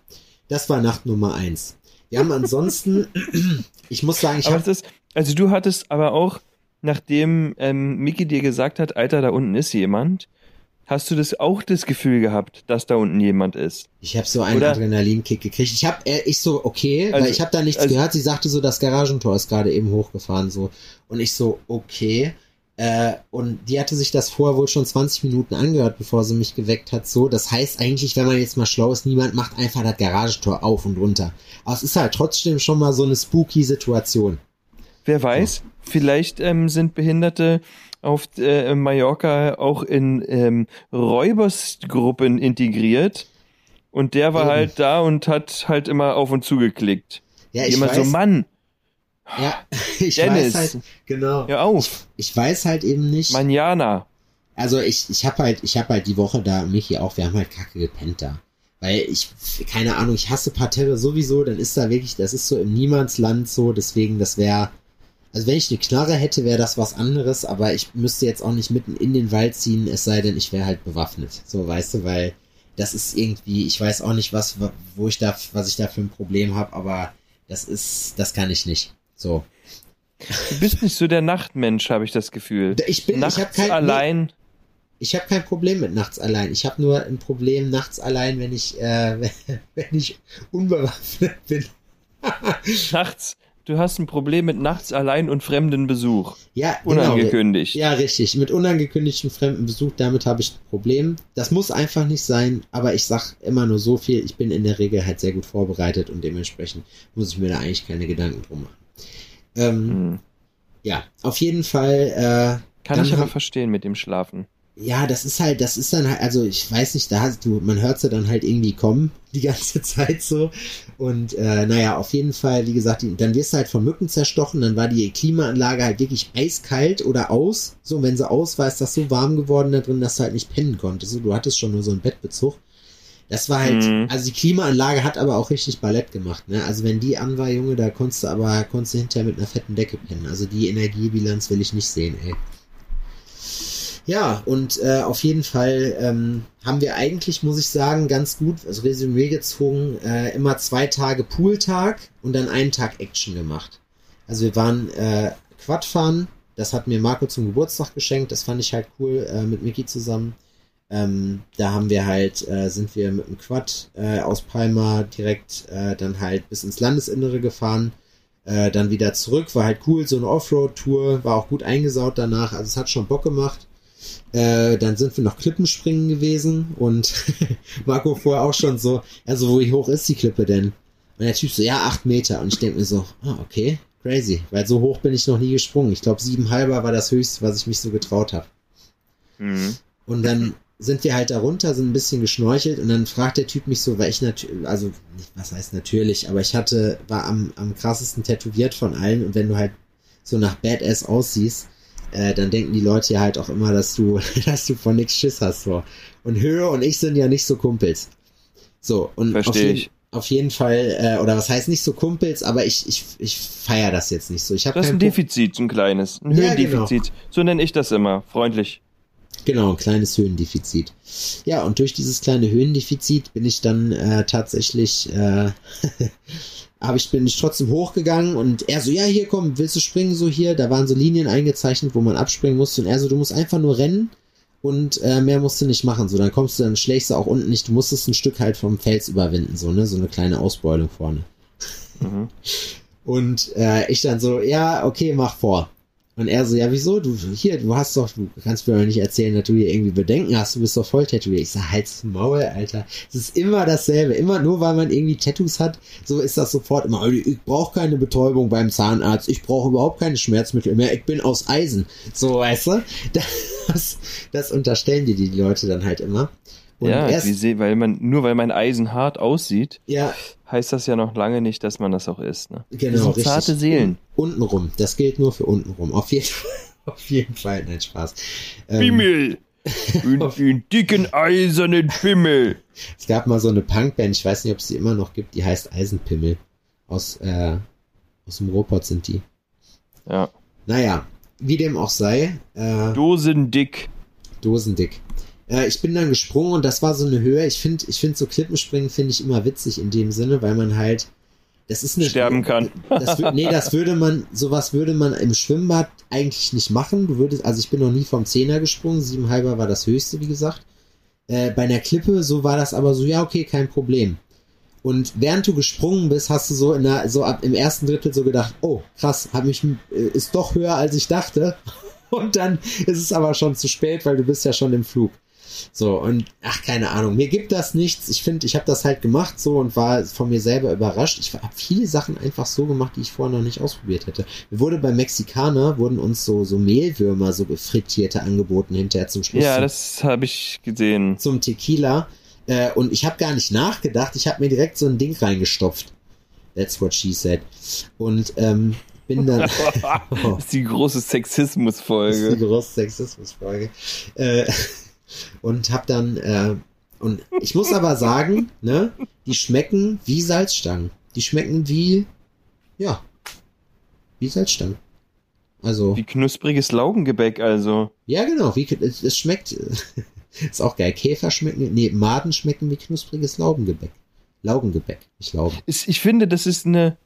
Das war Nacht Nummer eins. Wir haben ansonsten, ich muss sagen, ich habe also du hattest aber auch, nachdem ähm, Mickey dir gesagt hat, Alter, da unten ist jemand, hast du das auch das Gefühl gehabt, dass da unten jemand ist? Ich habe so einen Oder- Adrenalinkick gekriegt. Ich habe, äh, ich so, okay, Also- weil ich habe da nichts also- gehört. Sie sagte so, das Garagentor ist gerade eben hochgefahren so. Und ich so, okay. Äh, und die hatte sich das vorher wohl schon 20 Minuten angehört, bevor sie mich geweckt hat. So, das heißt eigentlich, wenn man jetzt mal schlau ist, niemand macht einfach das Garagentor auf und runter. Aber es ist halt trotzdem schon mal so eine spooky Situation. Wer weiß, vielleicht ähm, sind Behinderte auf äh, Mallorca auch in ähm, Räubersgruppen integriert und der war Eben. halt da und hat halt immer auf und zu geklickt. Ja, ich Immer weiß, so, Mann, ja, ich Dennis. weiß halt, genau. hör auf, Ich weiß halt eben nicht. Manjana. Also ich, ich habe halt, ich habe halt die Woche da, Michi auch, wir haben halt kacke gepennt da. Weil ich, keine Ahnung, ich hasse Parterre sowieso, dann ist da wirklich, das ist so im Niemandsland so, deswegen, das wäre, also wenn ich eine Knarre hätte, wäre das was anderes, aber ich müsste jetzt auch nicht mitten in den Wald ziehen, es sei denn, ich wäre halt bewaffnet. So, weißt du, weil das ist irgendwie, ich weiß auch nicht, was, wo ich da, was ich da für ein Problem habe, aber das ist, das kann ich nicht. So. Du bist nicht so der Nachtmensch, habe ich das Gefühl. Ich bin, Nachts ich habe kein, allein. Ich habe kein Problem mit nachts allein. Ich habe nur ein Problem nachts allein, wenn ich, äh, wenn ich unbewaffnet bin. Nachts. Du hast ein Problem mit nachts allein und fremden Besuch. Ja, genau. Unangekündigt. Ja, richtig. Mit unangekündigtem fremden Besuch, damit habe ich ein Problem. Das muss einfach nicht sein, aber ich sag immer nur so viel. Ich bin in der Regel halt sehr gut vorbereitet und dementsprechend muss ich mir da eigentlich keine Gedanken drum machen. Ähm, Hm. Ja, auf jeden Fall. Äh, Kann ich aber verstehen mit dem Schlafen. Ja, das ist halt, das ist dann halt, also ich weiß nicht, da hast du, man hört sie dann halt irgendwie kommen, die ganze Zeit so. Und äh, naja, auf jeden Fall, wie gesagt, die, dann wirst du halt von Mücken zerstochen, dann war die Klimaanlage halt wirklich eiskalt oder aus. So, wenn sie aus war, ist das so warm geworden da drin, dass du halt nicht pennen konntest. Du hattest schon nur so einen Bettbezug. Das war halt, Mhm. also die Klimaanlage hat aber auch richtig Ballett gemacht, ne? Also wenn die an war, Junge, da konntest du aber, konntest du hinterher mit einer fetten Decke pennen. Also die Energiebilanz will ich nicht sehen, ey. Ja, und äh, auf jeden Fall ähm, haben wir eigentlich, muss ich sagen, ganz gut, also Resümee gezogen, äh, immer zwei Tage Pooltag und dann einen Tag Action gemacht. Also wir waren äh, Quadfahren, das hat mir Marco zum Geburtstag geschenkt, das fand ich halt cool äh, mit Mickey zusammen. Ähm, da haben wir halt, äh, sind wir mit dem Quad äh, aus Palma direkt äh, dann halt bis ins Landesinnere gefahren, äh, dann wieder zurück, war halt cool, so eine Offroad-Tour, war auch gut eingesaut danach, also es hat schon Bock gemacht. Äh, dann sind wir noch Klippenspringen gewesen und Marco vorher auch schon so, also wie hoch ist die Klippe denn? Und der Typ so, ja, acht Meter. Und ich denke mir so, ah, okay, crazy. Weil so hoch bin ich noch nie gesprungen. Ich glaube, sieben halber war das höchste, was ich mich so getraut habe. Mhm. Und dann sind wir halt da runter, sind ein bisschen geschnorchelt und dann fragt der Typ mich so, weil ich natürlich, also, nicht, was heißt natürlich, aber ich hatte, war am, am krassesten tätowiert von allen und wenn du halt so nach Badass aussiehst, äh, dann denken die Leute ja halt auch immer, dass du, dass du von nix Schiss hast, so. Und Höhe und ich sind ja nicht so Kumpels. So, und auf, jeden, auf jeden Fall, äh, oder was heißt nicht so Kumpels, aber ich, ich, ich feier das jetzt nicht so. Ich Das ist ein Pro- Defizit, ein kleines. Ein Ja, Höhendefizit. So nenne ich das immer. Freundlich. Genau, ein kleines Höhendefizit. Ja, und durch dieses kleine Höhendefizit bin ich dann äh, tatsächlich, äh, habe ich, bin ich trotzdem hochgegangen und er so, ja, hier komm, willst du springen so hier? Da waren so Linien eingezeichnet, wo man abspringen musste und er so, du musst einfach nur rennen und äh, mehr musst du nicht machen. So, dann kommst du, dann schlägst du auch unten nicht, du musstest ein Stück halt vom Fels überwinden, so, ne, so eine kleine Ausbeulung vorne. Mhm. Und äh, ich dann so, ja, okay, mach vor. Und er so, ja, wieso? Du, hier, du hast doch, du kannst mir doch nicht erzählen, dass du hier irgendwie Bedenken hast, du bist doch voll tätowiert. Ich sag, halt's Maul, Alter. Es ist immer dasselbe. Immer nur, weil man irgendwie Tattoos hat, so ist das sofort immer, ich brauche keine Betäubung beim Zahnarzt, ich brauche überhaupt keine Schmerzmittel mehr, ich bin aus Eisen. So, weißt du? Das, das unterstellen dir die Leute dann halt immer. Und ja, erst, seh- weil man, nur weil mein Eisen hart aussieht, ja, heißt das ja noch lange nicht, dass man das auch ist. Ne? genau, das sind zarte Seelen. Untenrum. Das gilt nur für untenrum. Auf jeden Fall. Auf jeden Fall, nein, Spaß. Ähm, Pimmel. Und den dicken eisernen Pimmel. es gab mal so eine Punkband, ich weiß nicht, ob es die immer noch gibt, die heißt Eisenpimmel. Aus, äh, aus dem Ruhrpott sind die. Ja. Naja, wie dem auch sei, äh, Dosendick. dosendick. Äh, ich bin dann gesprungen und das war so eine Höhe. Ich finde, ich finde so Klippenspringen finde ich immer witzig in dem Sinne, weil man halt, das ist eine Sterben kann. Das, nee, das würde man, sowas würde man im Schwimmbad eigentlich nicht machen. Du würdest, also ich bin noch nie vom Zehner gesprungen, sieben halber war das höchste, wie gesagt. Äh, bei einer Klippe, so war das aber so, ja, okay, kein Problem. Und während du gesprungen bist, hast du so in der, so ab im ersten Drittel so gedacht, oh, krass, hab mich, äh, ist doch höher als ich dachte. Und dann ist es aber schon zu spät, weil du bist ja schon im Flug. So, und ach, keine Ahnung, mir gibt das nichts. Ich finde, ich habe das halt gemacht so und war von mir selber überrascht. Ich habe viele Sachen einfach so gemacht, die ich vorher noch nicht ausprobiert hätte. Mir wurde beim Mexikaner, wurden uns so, so Mehlwürmer, so frittierte angeboten hinterher zum Schluss. Ja, das habe ich gesehen. zum Tequila. Äh, und ich habe gar nicht nachgedacht, ich habe mir direkt so ein Ding reingestopft. That's what she said. Und ähm, bin dann... Das ist die große Das ist die Sexismusfolge. große Sexismusfolge. Äh, und hab dann, äh, und ich muss aber sagen, ne, die schmecken wie Salzstangen. Die schmecken wie, ja, wie Salzstangen. Also, Wie knuspriges Laugengebäck also. ja genau, wie, es, es schmeckt, ist auch geil. Käfer schmecken, nee, Maden schmecken wie knuspriges Laugengebäck. Laugengebäck, nicht Laugen. Ist- Ich finde, das ist eine,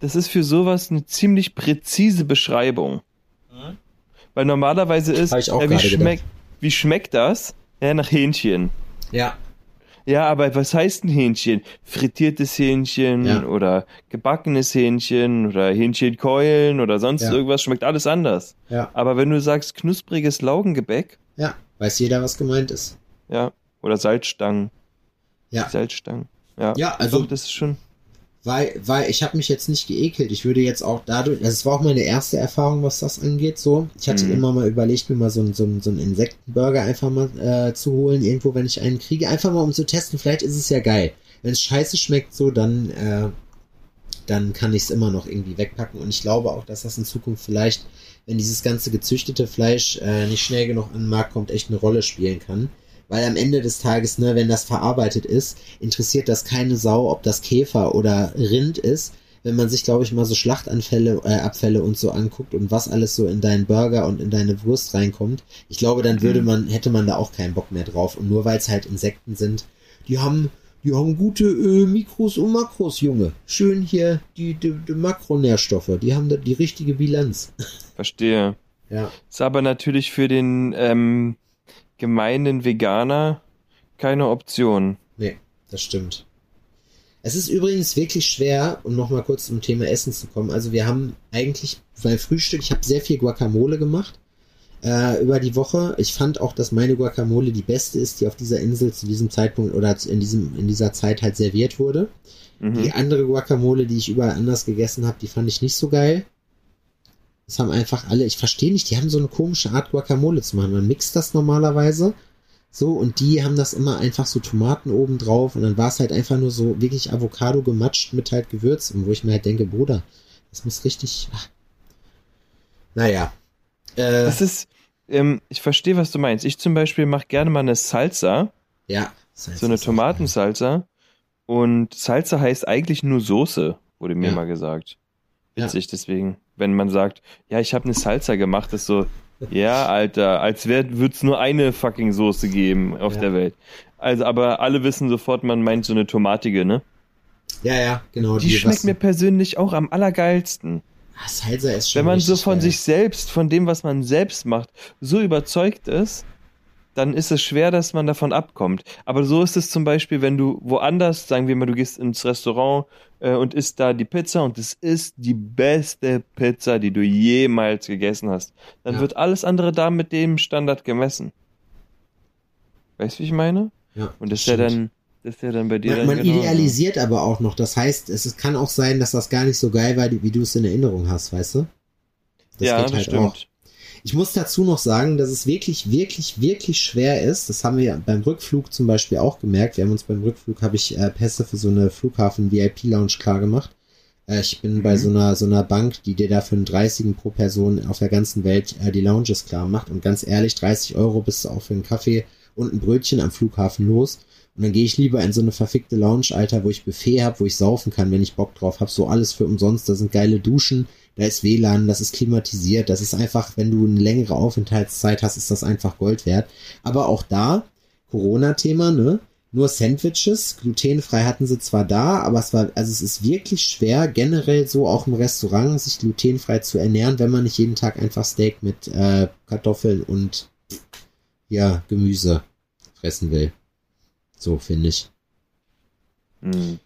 das ist für sowas eine ziemlich präzise Beschreibung. Weil normalerweise ist, ich ja, wie, gerade schmeckt, wie schmeckt das? Ja, nach Hähnchen. Ja. Ja, aber was heißt ein Hähnchen? Frittiertes Hähnchen Ja. oder gebackenes Hähnchen oder Hähnchenkeulen oder sonst Ja. irgendwas schmeckt alles anders. Ja. Aber wenn du sagst knuspriges Laugengebäck, Ja, weiß jeder, was gemeint ist. ja, oder Salzstangen, Ja. Salzstangen, ja, Ja, also- Doch, das ist schon. Weil, weil ich habe mich jetzt nicht geekelt. Ich würde jetzt auch dadurch, also es war auch meine erste Erfahrung, was das angeht. So, ich hatte Mhm. immer mal überlegt, mir mal so, einen- so, so einen Insektenburger einfach mal äh, zu holen, irgendwo, wenn ich einen kriege, einfach mal um zu testen. Vielleicht ist es ja geil. Wenn es scheiße schmeckt, so dann, äh, dann kann ich es immer noch irgendwie wegpacken. Und ich glaube auch, dass das in Zukunft vielleicht, wenn dieses ganze gezüchtete Fleisch äh, nicht schnell genug an den Markt kommt, echt eine Rolle spielen kann. Weil am Ende des Tages, ne, wenn das verarbeitet ist, interessiert das keine Sau, ob das Käfer oder Rind ist. Wenn man sich, glaube ich, mal so Schlachtanfälle, äh, Abfälle und so anguckt und was alles so in deinen Burger und in deine Wurst reinkommt, ich glaube, dann würde man, hätte man da auch keinen Bock mehr drauf. Und nur weil es halt Insekten sind, die haben, die haben gute äh, Mikros und Makros, Junge. Schön hier die, die, die Makronährstoffe, die haben da die richtige Bilanz. Verstehe. Ja. Ist aber natürlich für den ähm, gemeinen Veganer keine Option. Nee, das stimmt. Es ist übrigens wirklich schwer, um nochmal kurz zum Thema Essen zu kommen. Also wir haben eigentlich bei Frühstück, ich habe sehr viel Guacamole gemacht äh, über die Woche. Ich fand auch, dass meine Guacamole die beste ist, die auf dieser Insel zu diesem Zeitpunkt oder in diesem in dieser Zeit halt serviert wurde. Mhm. Die andere Guacamole, die ich überall anders gegessen habe, die fand ich nicht so geil. Das haben einfach alle, ich verstehe nicht, die haben so eine komische Art Guacamole zu machen. Man mixt das normalerweise so und die haben das immer einfach so Tomaten oben drauf und dann war es halt einfach nur so wirklich Avocado gematscht mit halt Gewürz und wo ich mir halt denke, Bruder, das muss richtig. Ach. Naja. Äh, Das ist, ähm, ich verstehe, was du meinst. Ich zum Beispiel mache gerne mal eine Salsa, ja. Heißt, so eine Tomatensalsa. Und Salsa heißt eigentlich nur Soße, wurde mir Ja. mal gesagt. Ja. Witzig, deswegen, wenn man sagt, ja, ich habe eine Salsa gemacht, ist so, ja, Alter, als würde es nur eine fucking Soße geben auf Ja. der Welt. Also, aber alle wissen sofort, man meint so eine tomatige, ne? Ja, ja, genau. Die schmeckt was- mir persönlich auch am allergeilsten. Ah, Salsa ist schon Wenn man so von geil. sich selbst, von dem, was man selbst macht, so überzeugt ist, dann ist es schwer, dass man davon abkommt. Aber so ist es zum Beispiel, wenn du woanders, sagen wir mal, du gehst ins Restaurant äh, und isst da die Pizza und es ist die beste Pizza, die du jemals gegessen hast. Dann Ja. wird alles andere da mit dem Standard gemessen. Weißt du, wie ich meine? Ja, Und das ist ja dann, das ist ja dann bei dir Man, dann man genauso. idealisiert aber auch noch. Das heißt, es kann auch sein, dass das gar nicht so geil war, wie du es in Erinnerung hast, weißt du? Das ja, geht das halt stimmt. auch. Ich muss dazu noch sagen, dass es wirklich, wirklich, wirklich schwer ist. Das haben wir beim Rückflug zum Beispiel auch gemerkt. Wir haben uns beim Rückflug, habe ich äh, Pässe für so eine Flughafen-VIP-Lounge klar gemacht. Äh, ich bin bei Mhm. so einer, so einer Bank, die dir dafür einen 30 pro Person auf der ganzen Welt äh, die Lounges klar macht. Und ganz ehrlich, 30 Euro bist du auch für einen Kaffee und ein Brötchen am Flughafen los. Und dann gehe ich lieber in so eine verfickte Lounge, Alter, wo ich Buffet habe, wo ich saufen kann, wenn ich Bock drauf habe. So alles für umsonst. Da sind geile Duschen, da ist WLAN, das ist klimatisiert. Das ist einfach, wenn du eine längere Aufenthaltszeit hast, ist das einfach Gold wert. Aber auch da, Corona-Thema, ne? Nur Sandwiches, glutenfrei hatten sie zwar da, aber es war, also es ist wirklich schwer, generell so auch im Restaurant sich glutenfrei zu ernähren, wenn man nicht jeden Tag einfach Steak mit äh, Kartoffeln und ja, Gemüse fressen will. So finde ich. Hm.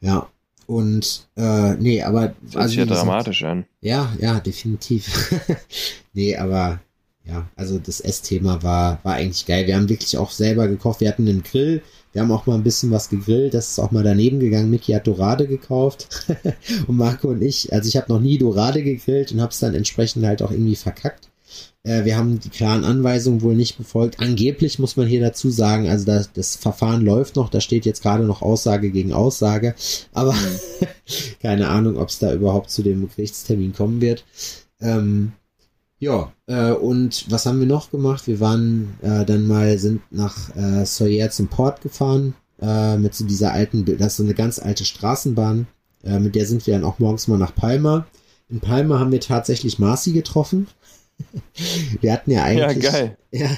Ja. Und äh, nee, aber Das hört sich ja gesagt, dramatisch an. Ja, ja, definitiv. nee, aber ja, also das Essthema war, war eigentlich geil. Wir haben wirklich auch selber gekocht. Wir hatten einen Grill. Wir haben auch mal ein bisschen was gegrillt. Das ist auch mal daneben gegangen. Mickey hat Dorade gekauft. und Marco und ich, also ich habe noch nie Dorade gegrillt und habe es dann entsprechend halt auch irgendwie verkackt. Äh, wir haben die klaren Anweisungen wohl nicht befolgt. Angeblich muss man hier dazu sagen, also das, das Verfahren läuft noch. Da steht jetzt gerade noch Aussage gegen Aussage. Aber keine Ahnung, ob es da überhaupt zu dem Gerichtstermin kommen wird. Ähm, ja, äh, und was haben wir noch gemacht? Wir waren äh, dann mal, sind nach äh, Sawyer zum Port gefahren, äh, mit so dieser alten, das ist so eine ganz alte Straßenbahn, äh, mit der sind wir dann auch morgens mal nach Palma. In Palma haben wir tatsächlich Marci getroffen. wir hatten ja Ja, eigentlich. geil. Ja,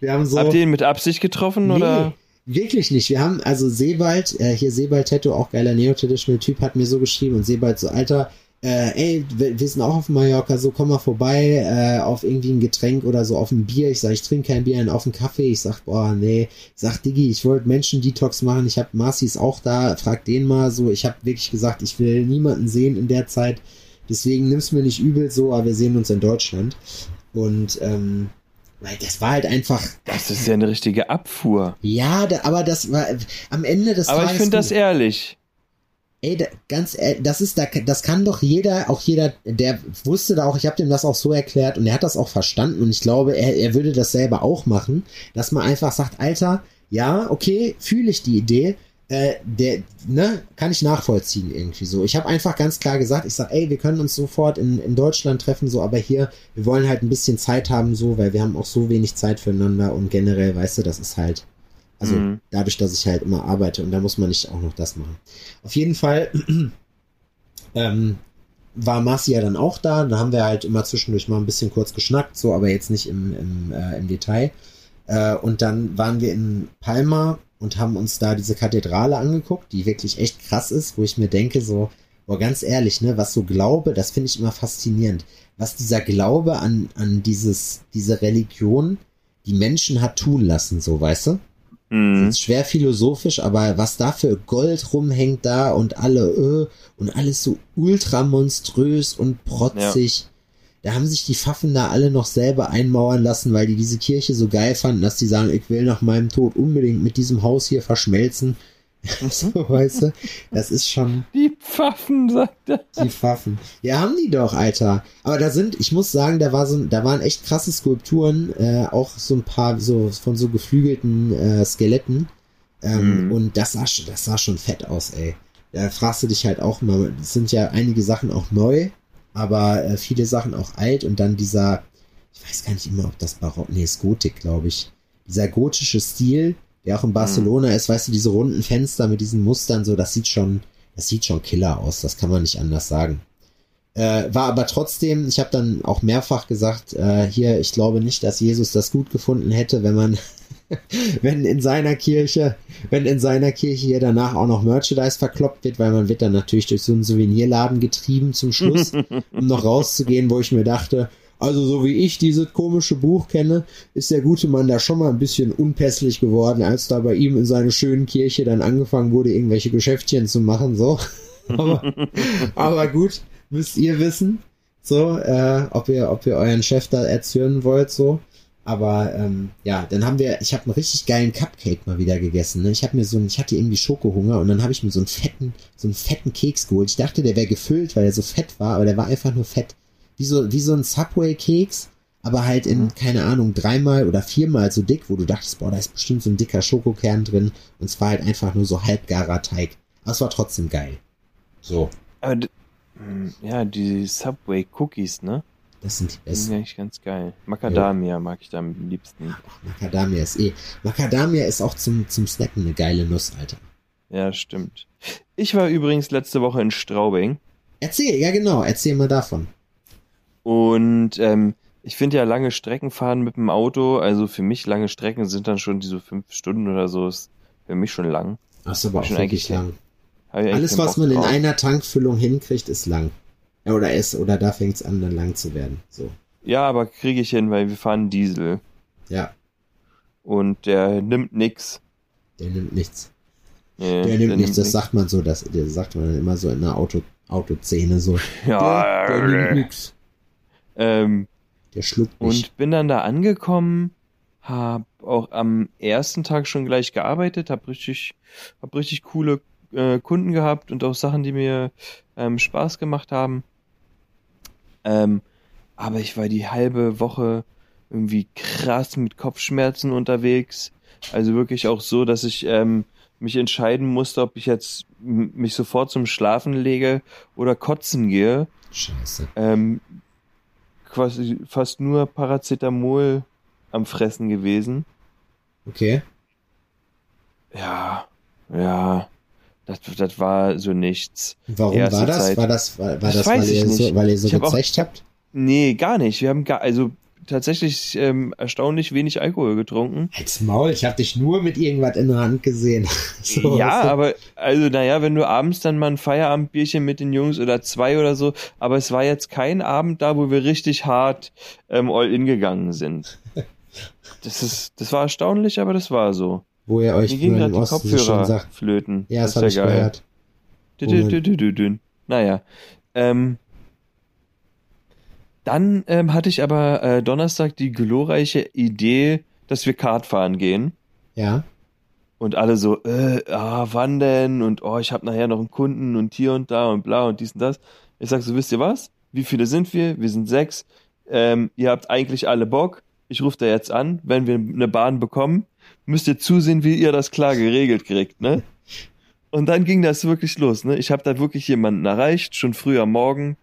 wir haben so. Habt ihr ihn mit Absicht getroffen oder? Wirklich nicht. Wir haben, also Sebald, äh, hier Sebald Tattoo, auch geiler Neo-Traditional Typ, hat mir so geschrieben und Sebald so, Alter, äh, ey, wir, wir sind auch auf Mallorca, so komm mal vorbei, äh, auf irgendwie ein Getränk oder so, auf ein Bier. Ich sag, ich trinke kein Bier, auf einen Kaffee. Ich sag, boah, nee. Ich sag, Diggi, ich wollte Menschen-Detox machen. Ich hab Marci ist auch da, frag den mal so. Ich habe wirklich gesagt, ich will niemanden sehen in der Zeit. Deswegen nimm's mir nicht übel so, aber wir sehen uns in Deutschland. Und, ähm, weil das war halt einfach, Das ist ja eine richtige Abfuhr. ja, da, aber das war am Ende des Aber ich Tages. finde das ehrlich. Ey, da, ganz ehrlich, das ist da, das kann doch jeder, auch jeder, der wusste da auch, ich habe dem das auch so erklärt und er hat das auch verstanden und ich glaube, er, er würde das selber auch machen, dass man einfach sagt, Alter, ja, okay, fühle ich die Idee, äh, der, ne, kann ich nachvollziehen irgendwie so. Ich habe einfach ganz klar gesagt, ich sag, ey, wir können uns sofort in, in Deutschland treffen, so, aber hier, wir wollen halt ein bisschen Zeit haben, so, weil wir haben auch so wenig Zeit füreinander und generell, weißt du, das ist halt, also Mhm. dadurch, dass ich halt immer arbeite und da muss man nicht auch noch das machen. Auf jeden Fall ähm, war Marci ja dann auch da. Da haben wir halt immer zwischendurch mal ein bisschen kurz geschnackt, so, aber jetzt nicht im, im, äh, im Detail. Äh, und dann waren wir in Palma und haben uns da diese Kathedrale angeguckt, die wirklich echt krass ist, wo ich mir denke, so, boah, ganz ehrlich, ne, was so Glaube, das finde ich immer faszinierend. Was dieser Glaube an, an dieses, diese Religion die Menschen hat tun lassen, so, weißt du? Das Mhm. ist schwer philosophisch, aber was da für Gold rumhängt da und alle, äh, und alles so ultra monströs und protzig. Da haben sich die Pfaffen da alle noch selber einmauern lassen, weil die diese Kirche so geil fanden, dass die sagen, ich will nach meinem Tod unbedingt mit diesem Haus hier verschmelzen. so, weißt du? Das ist schon Die Pfaffen, sagt er. die Pfaffen. Ja, haben die doch, Alter. Aber da sind, ich muss sagen, da war so, da waren echt krasse Skulpturen, äh, auch so ein paar so von so geflügelten äh, Skeletten. Ähm, Mhm. Und das sah, schon- das sah schon fett aus, ey. Da fragst du dich halt auch mal, es sind ja einige Sachen auch neu, aber äh, viele Sachen auch alt und dann dieser, ich weiß gar nicht immer, ob das Barock, nee, ist Gotik, glaube ich. Dieser gotische Stil, der auch in Barcelona ist, weißt du, diese runden Fenster mit diesen Mustern, so, das sieht schon, das sieht schon killer aus, das kann man nicht anders sagen. Äh, war aber trotzdem, ich habe dann auch mehrfach gesagt, äh, hier, ich glaube nicht, dass Jesus das gut gefunden hätte, wenn man, wenn in seiner Kirche, wenn in seiner Kirche hier danach auch noch Merchandise verkloppt wird, weil man wird dann natürlich durch so einen Souvenirladen getrieben zum Schluss, um noch rauszugehen, wo ich mir dachte, also so wie ich dieses komische Buch kenne, ist der gute Mann da schon mal ein bisschen unpässlich geworden, als da bei ihm in seiner schönen Kirche dann angefangen wurde, irgendwelche Geschäftchen zu machen, so. aber, aber gut, müsst ihr wissen, so, äh, ob ihr, ob ihr euren Chef da erzürnen wollt, so. Aber ähm, ja, dann haben wir, ich habe einen richtig geilen Cupcake mal wieder gegessen. Ne? Ich habe mir so, ein, ich hatte irgendwie Schokohunger und dann habe ich mir so einen fetten, so einen fetten Keks geholt. Ich dachte, der wäre gefüllt, weil er so fett war, aber der war einfach nur fett. Wie so, wie so ein Subway-Keks, aber halt in, keine Ahnung, dreimal oder viermal so dick, wo du dachtest, boah, da ist bestimmt so ein dicker Schokokern drin. Und es war halt einfach nur so halbgarer Teig. Aber es war trotzdem geil. So, Aber, ja, die Subway Cookies, ne? Das sind die besten. eigentlich ganz geil. Macadamia mag ich da am liebsten. Macadamia ist eh. Macadamia ist auch zum, zum Snacken eine geile Nuss, Alter. Ja, stimmt. Ich war übrigens letzte Woche in Straubing Erzähl, ja genau, erzähl mal davon. und ähm, ich finde ja lange Strecken fahren mit dem Auto, also für mich lange Strecken sind dann schon diese fünf Stunden oder so, ist für mich schon lang. Das ist aber auch wirklich eigentlich- lang. Ich Alles, was man in einer Tankfüllung hinkriegt, ist lang. Ja, oder ist, oder da fängt's an, dann lang zu werden. So. Ja, aber kriege ich hin, weil wir fahren Diesel Ja, und der nimmt nix. der nimmt nichts. Nee, Der nimmt nichts, das nix. sagt man so, das, das sagt man immer so in der Auto, Autoszene so. Ja, der, der nimmt nix. Ähm, Der schluckt nicht. und bin dann da angekommen, hab auch am ersten Tag schon gleich gearbeitet, hab richtig, hab richtig coole äh, Kunden gehabt und auch Sachen, die mir ähm, Spaß gemacht haben. Ähm, aber ich war die halbe Woche irgendwie krass mit Kopfschmerzen unterwegs. Also wirklich auch so, dass ich ähm, mich entscheiden musste, ob ich jetzt mich sofort zum Schlafen lege oder kotzen gehe. Scheiße. Ähm, quasi fast nur Paracetamol am Fressen gewesen. Okay. Ja, ja, das, das war so nichts. Warum war das? Zeit. War das, war, war Das weil ihr, so, weil ihr so hab auch- gezecht habt? Nee, gar nicht. Wir haben gar, also tatsächlich ähm, erstaunlich wenig Alkohol getrunken. Halt's Maul, ich hab dich nur mit irgendwas in der Hand gesehen. So, ja, aber, also, naja, wenn du abends dann mal ein Feierabendbierchen mit den Jungs oder zwei oder so, aber es war jetzt kein Abend da, wo wir richtig hart ähm, all in gegangen sind. Das ist, das war erstaunlich, aber das war so. Wo ihr euch nur gerade im Osten Kopfhörer sagt. flöten. Ja, das, ist habe ich geil. gehört. Dü- dü- dü- dü- dü- dü. Naja. Ähm, dann ähm, hatte ich aber äh, Donnerstag die glorreiche Idee, dass wir Kart fahren gehen. Ja. Und alle so, äh, ah, wann denn? Und oh, ich habe nachher noch einen Kunden und hier und da und bla und dies und das. Ich sag so, wisst ihr was? Wie viele sind wir? Wir sind sechs. Ähm, ihr habt eigentlich alle Bock. Ich rufe da jetzt an. Wenn wir eine Bahn bekommen, müsst ihr zusehen, wie ihr das klar geregelt kriegt, ne? Und dann ging das wirklich los, ne? Ich habe da wirklich jemanden erreicht, schon früh am Morgen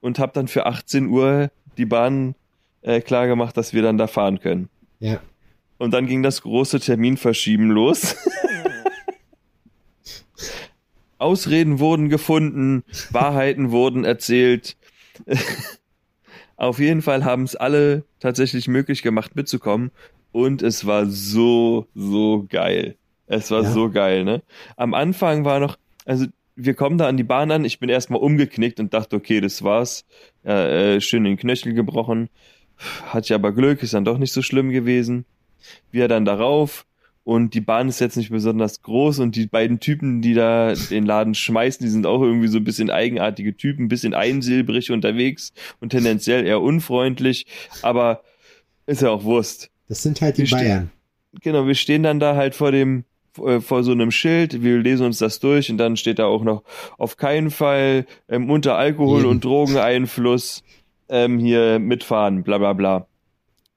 und habe dann für 18 Uhr die Bahn äh, klar gemacht, dass wir dann da fahren können. Ja. Und dann ging das große Terminverschieben los. Ausreden wurden gefunden, Wahrheiten wurden erzählt. Auf jeden Fall haben es alle tatsächlich möglich gemacht, mitzukommen. Und es war so, so geil. Es war Ja. so geil, ne? Am Anfang war noch, also wir kommen da an die Bahn an, ich bin erstmal umgeknickt und dachte, okay, das war's. Äh, äh, schön den Knöchel gebrochen. Hatte aber Glück, ist dann doch nicht so schlimm gewesen. Wir dann darauf und die Bahn ist jetzt nicht besonders groß und die beiden Typen, die da den Laden schmeißen, die sind auch irgendwie so ein bisschen eigenartige Typen, ein bisschen einsilbrig unterwegs und tendenziell eher unfreundlich, aber ist ja auch Wurst. Das sind halt die Wir stehen- Bayern. Genau, wir stehen dann da halt vor dem äh, vor so einem Schild, wir lesen uns das durch und dann steht da auch noch auf keinen Fall ähm, unter Alkohol- und Drogeneinfluss ähm, hier mitfahren, bla bla bla.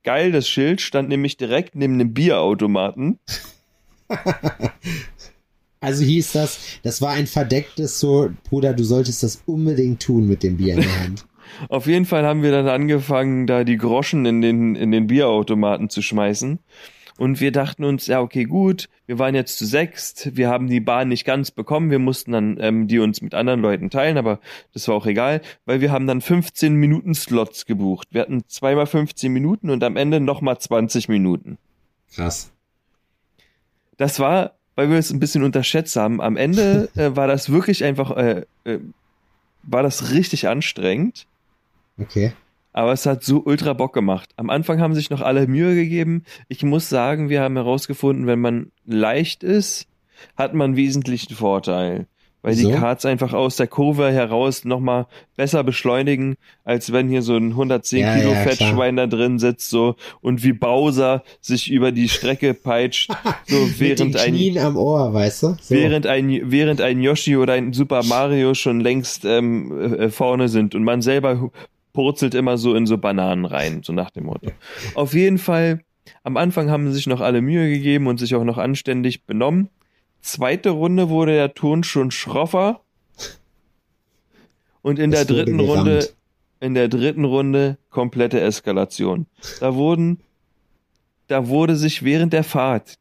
Geil, das Schild stand nämlich direkt neben einem Bierautomaten. Also hieß das, das war ein verdecktes so, Bruder, du solltest das unbedingt tun mit dem Bier in der Hand. Auf jeden Fall haben wir dann angefangen, da die Groschen in den, in den Bierautomaten zu schmeißen. Und wir dachten uns, ja, okay, gut, wir waren jetzt zu sechst, wir haben die Bahn nicht ganz bekommen, wir mussten dann ähm, die uns mit anderen Leuten teilen, aber das war auch egal, weil wir haben dann 15 Minuten Slots gebucht. Wir hatten zweimal 15 Minuten und am Ende nochmal 20 Minuten. Krass. Das war, weil wir es ein bisschen unterschätzt haben, am Ende äh, war das wirklich einfach, äh, äh, war das richtig anstrengend. Okay. Aber es hat so ultra Bock gemacht. Am Anfang haben sich noch alle Mühe gegeben. Ich muss sagen, wir haben herausgefunden, wenn man leicht ist, hat man einen wesentlichen Vorteil. Weil die So? Karts einfach aus der Kurve heraus nochmal besser beschleunigen, als wenn hier so ein 110 Ja, Kilo ja, Fettschwein da drin sitzt so und wie Bowser sich über die Strecke peitscht, so während ein Ohr, weißt du? So. während ein während ein Yoshi oder ein Super Mario schon längst ähm, äh, vorne sind und man selber purzelt immer so in so Bananen rein, so nach dem Motto. Auf jeden Fall, am Anfang haben sich noch alle Mühe gegeben und sich auch noch anständig benommen. Zweite Runde wurde der Ton schon schroffer. Und in Es der dritten. Runde, in der dritten Runde komplette Eskalation. Da wurden, da wurde sich während der Fahrt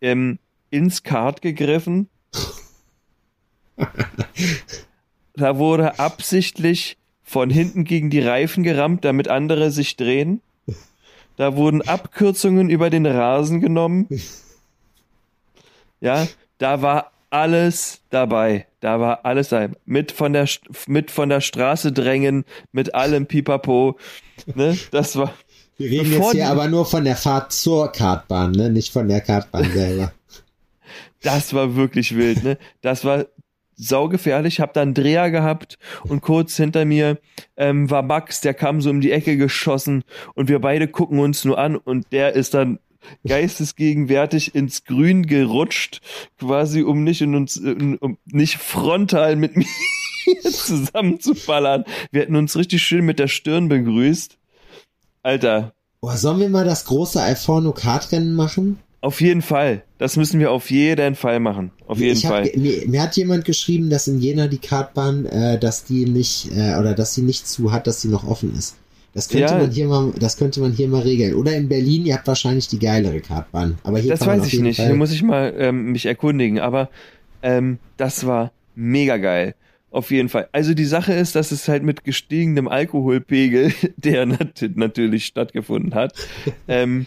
ähm, ins Kart gegriffen. da wurde absichtlich von hinten gegen die Reifen gerammt, damit andere sich drehen. Da wurden Abkürzungen über den Rasen genommen. Ja, da war alles dabei. Da war alles dabei. Mit von der, mit von der Straße drängen, mit allem Pipapo. Ne, das war, Wir reden jetzt hier aber nur von der Fahrt zur Kartbahn, ne? Nicht von der Kartbahn selber. das war wirklich wild, ne? Das war saugefährlich. Hab da einen Dreher gehabt und kurz hinter mir ähm, war Max, der kam so um die Ecke geschossen und wir beide gucken uns nur an und der ist dann geistesgegenwärtig ins Grün gerutscht, quasi um nicht in uns, äh, um nicht frontal mit mir zusammenzuballern. Wir hätten uns richtig schön mit der Stirn begrüßt. Alter, Boah, sollen wir mal das große Alforno Kartrennen machen? Auf jeden Fall. Das müssen wir auf jeden Fall machen. Auf jeden hab, Fall. Mir, mir hat jemand geschrieben, dass in Jena die Kartbahn, äh, dass die nicht, äh, oder dass sie nicht zu hat, dass sie noch offen ist. Das könnte Ja. man hier mal, das könnte man hier mal regeln. Oder in Berlin, ihr habt wahrscheinlich die geilere Kartbahn. Aber hier Das weiß ich nicht. Fall- Hier muss ich mal ähm, mich erkundigen. Aber ähm, das war mega geil. Auf jeden Fall. Also die Sache ist, dass es halt mit gestiegenem Alkoholpegel, der nat natürlich stattgefunden hat, ähm,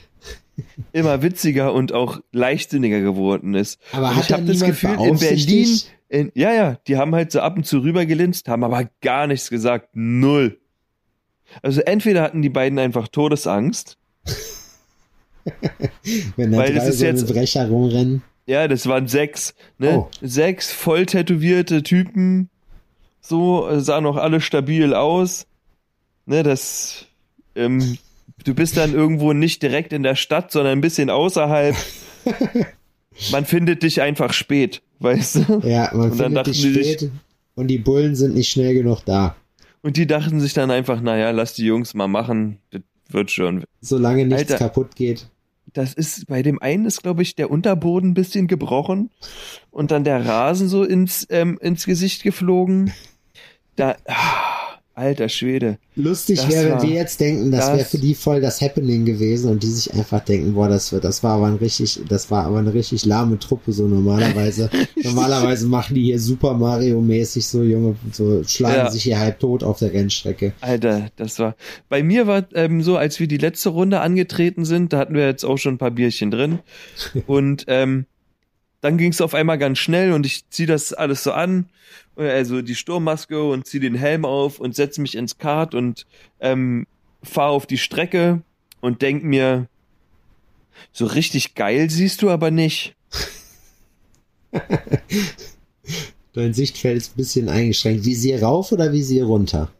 immer witziger und auch leichtsinniger geworden ist. Aber und hat ich habe das Gefühl, in Berlin, in, ja, ja, die haben halt so ab und zu rübergelinst, haben aber gar nichts gesagt. Null. Also entweder hatten die beiden einfach Todesangst, Wenn da weil das ist so jetzt- Brecher rumrennen. Ja, das waren sechs, ne? Oh. Sechs voll tätowierte Typen. So, äh, sahen auch alle stabil aus. Ne, das, ähm, du bist dann irgendwo nicht direkt in der Stadt, sondern ein bisschen außerhalb. man findet dich einfach spät, weißt du? Ja, man Und dann findet dich die sich- spät und die Bullen sind nicht schnell genug da. Und die dachten sich dann einfach, naja, lass die Jungs mal machen, das wird schon. Solange nichts Alter. kaputt geht. Das ist, bei dem einen ist, glaube ich, der Unterboden ein bisschen gebrochen und dann der Rasen so ins, ähm, ins Gesicht geflogen. Da, ah, alter Schwede. Lustig wäre, wenn wir jetzt denken, das, das- wäre für die voll das Happening gewesen und die sich einfach denken, boah, das wird, das war aber ein richtig, das war aber eine richtig lahme Truppe, so normalerweise. normalerweise machen die hier Super Mario mäßig so Junge, so schlagen Ja. sich hier halb tot auf der Rennstrecke. Alter, das war. Bei mir war ähm, so, als wir die letzte Runde angetreten sind, da hatten wir jetzt auch schon ein paar Bierchen drin. Und ähm, dann ging es auf einmal ganz schnell und ich zieh das alles so an, also die Sturmmaske und zieh den Helm auf und setz mich ins Kart und ähm, fahr auf die Strecke und denk mir, so richtig geil siehst du aber nicht. Dein Sichtfeld ist ein bisschen eingeschränkt. Visier rauf oder Visier runter?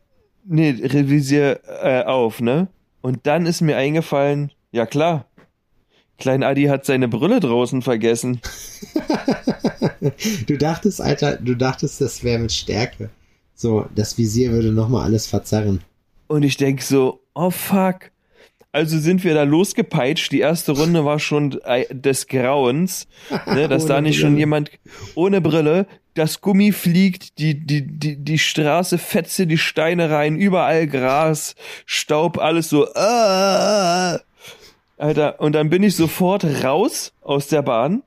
Nee, revisier äh, auf, ne? Und dann ist mir eingefallen, ja klar, Klein Adi hat seine Brille draußen vergessen. Du dachtest, Alter, du dachtest, das wäre mit Stärke. So, das Visier würde nochmal alles verzerren. Und ich denk so, oh fuck. Also sind wir da losgepeitscht. Die erste Runde war schon äh, des Grauens, ne, dass da nicht Brille. schon jemand ohne Brille, das Gummi fliegt, die, die, die, die Straße fetze die Steine rein, überall Gras, Staub, alles so. Äh, Alter, und dann bin ich sofort raus aus der Bahn,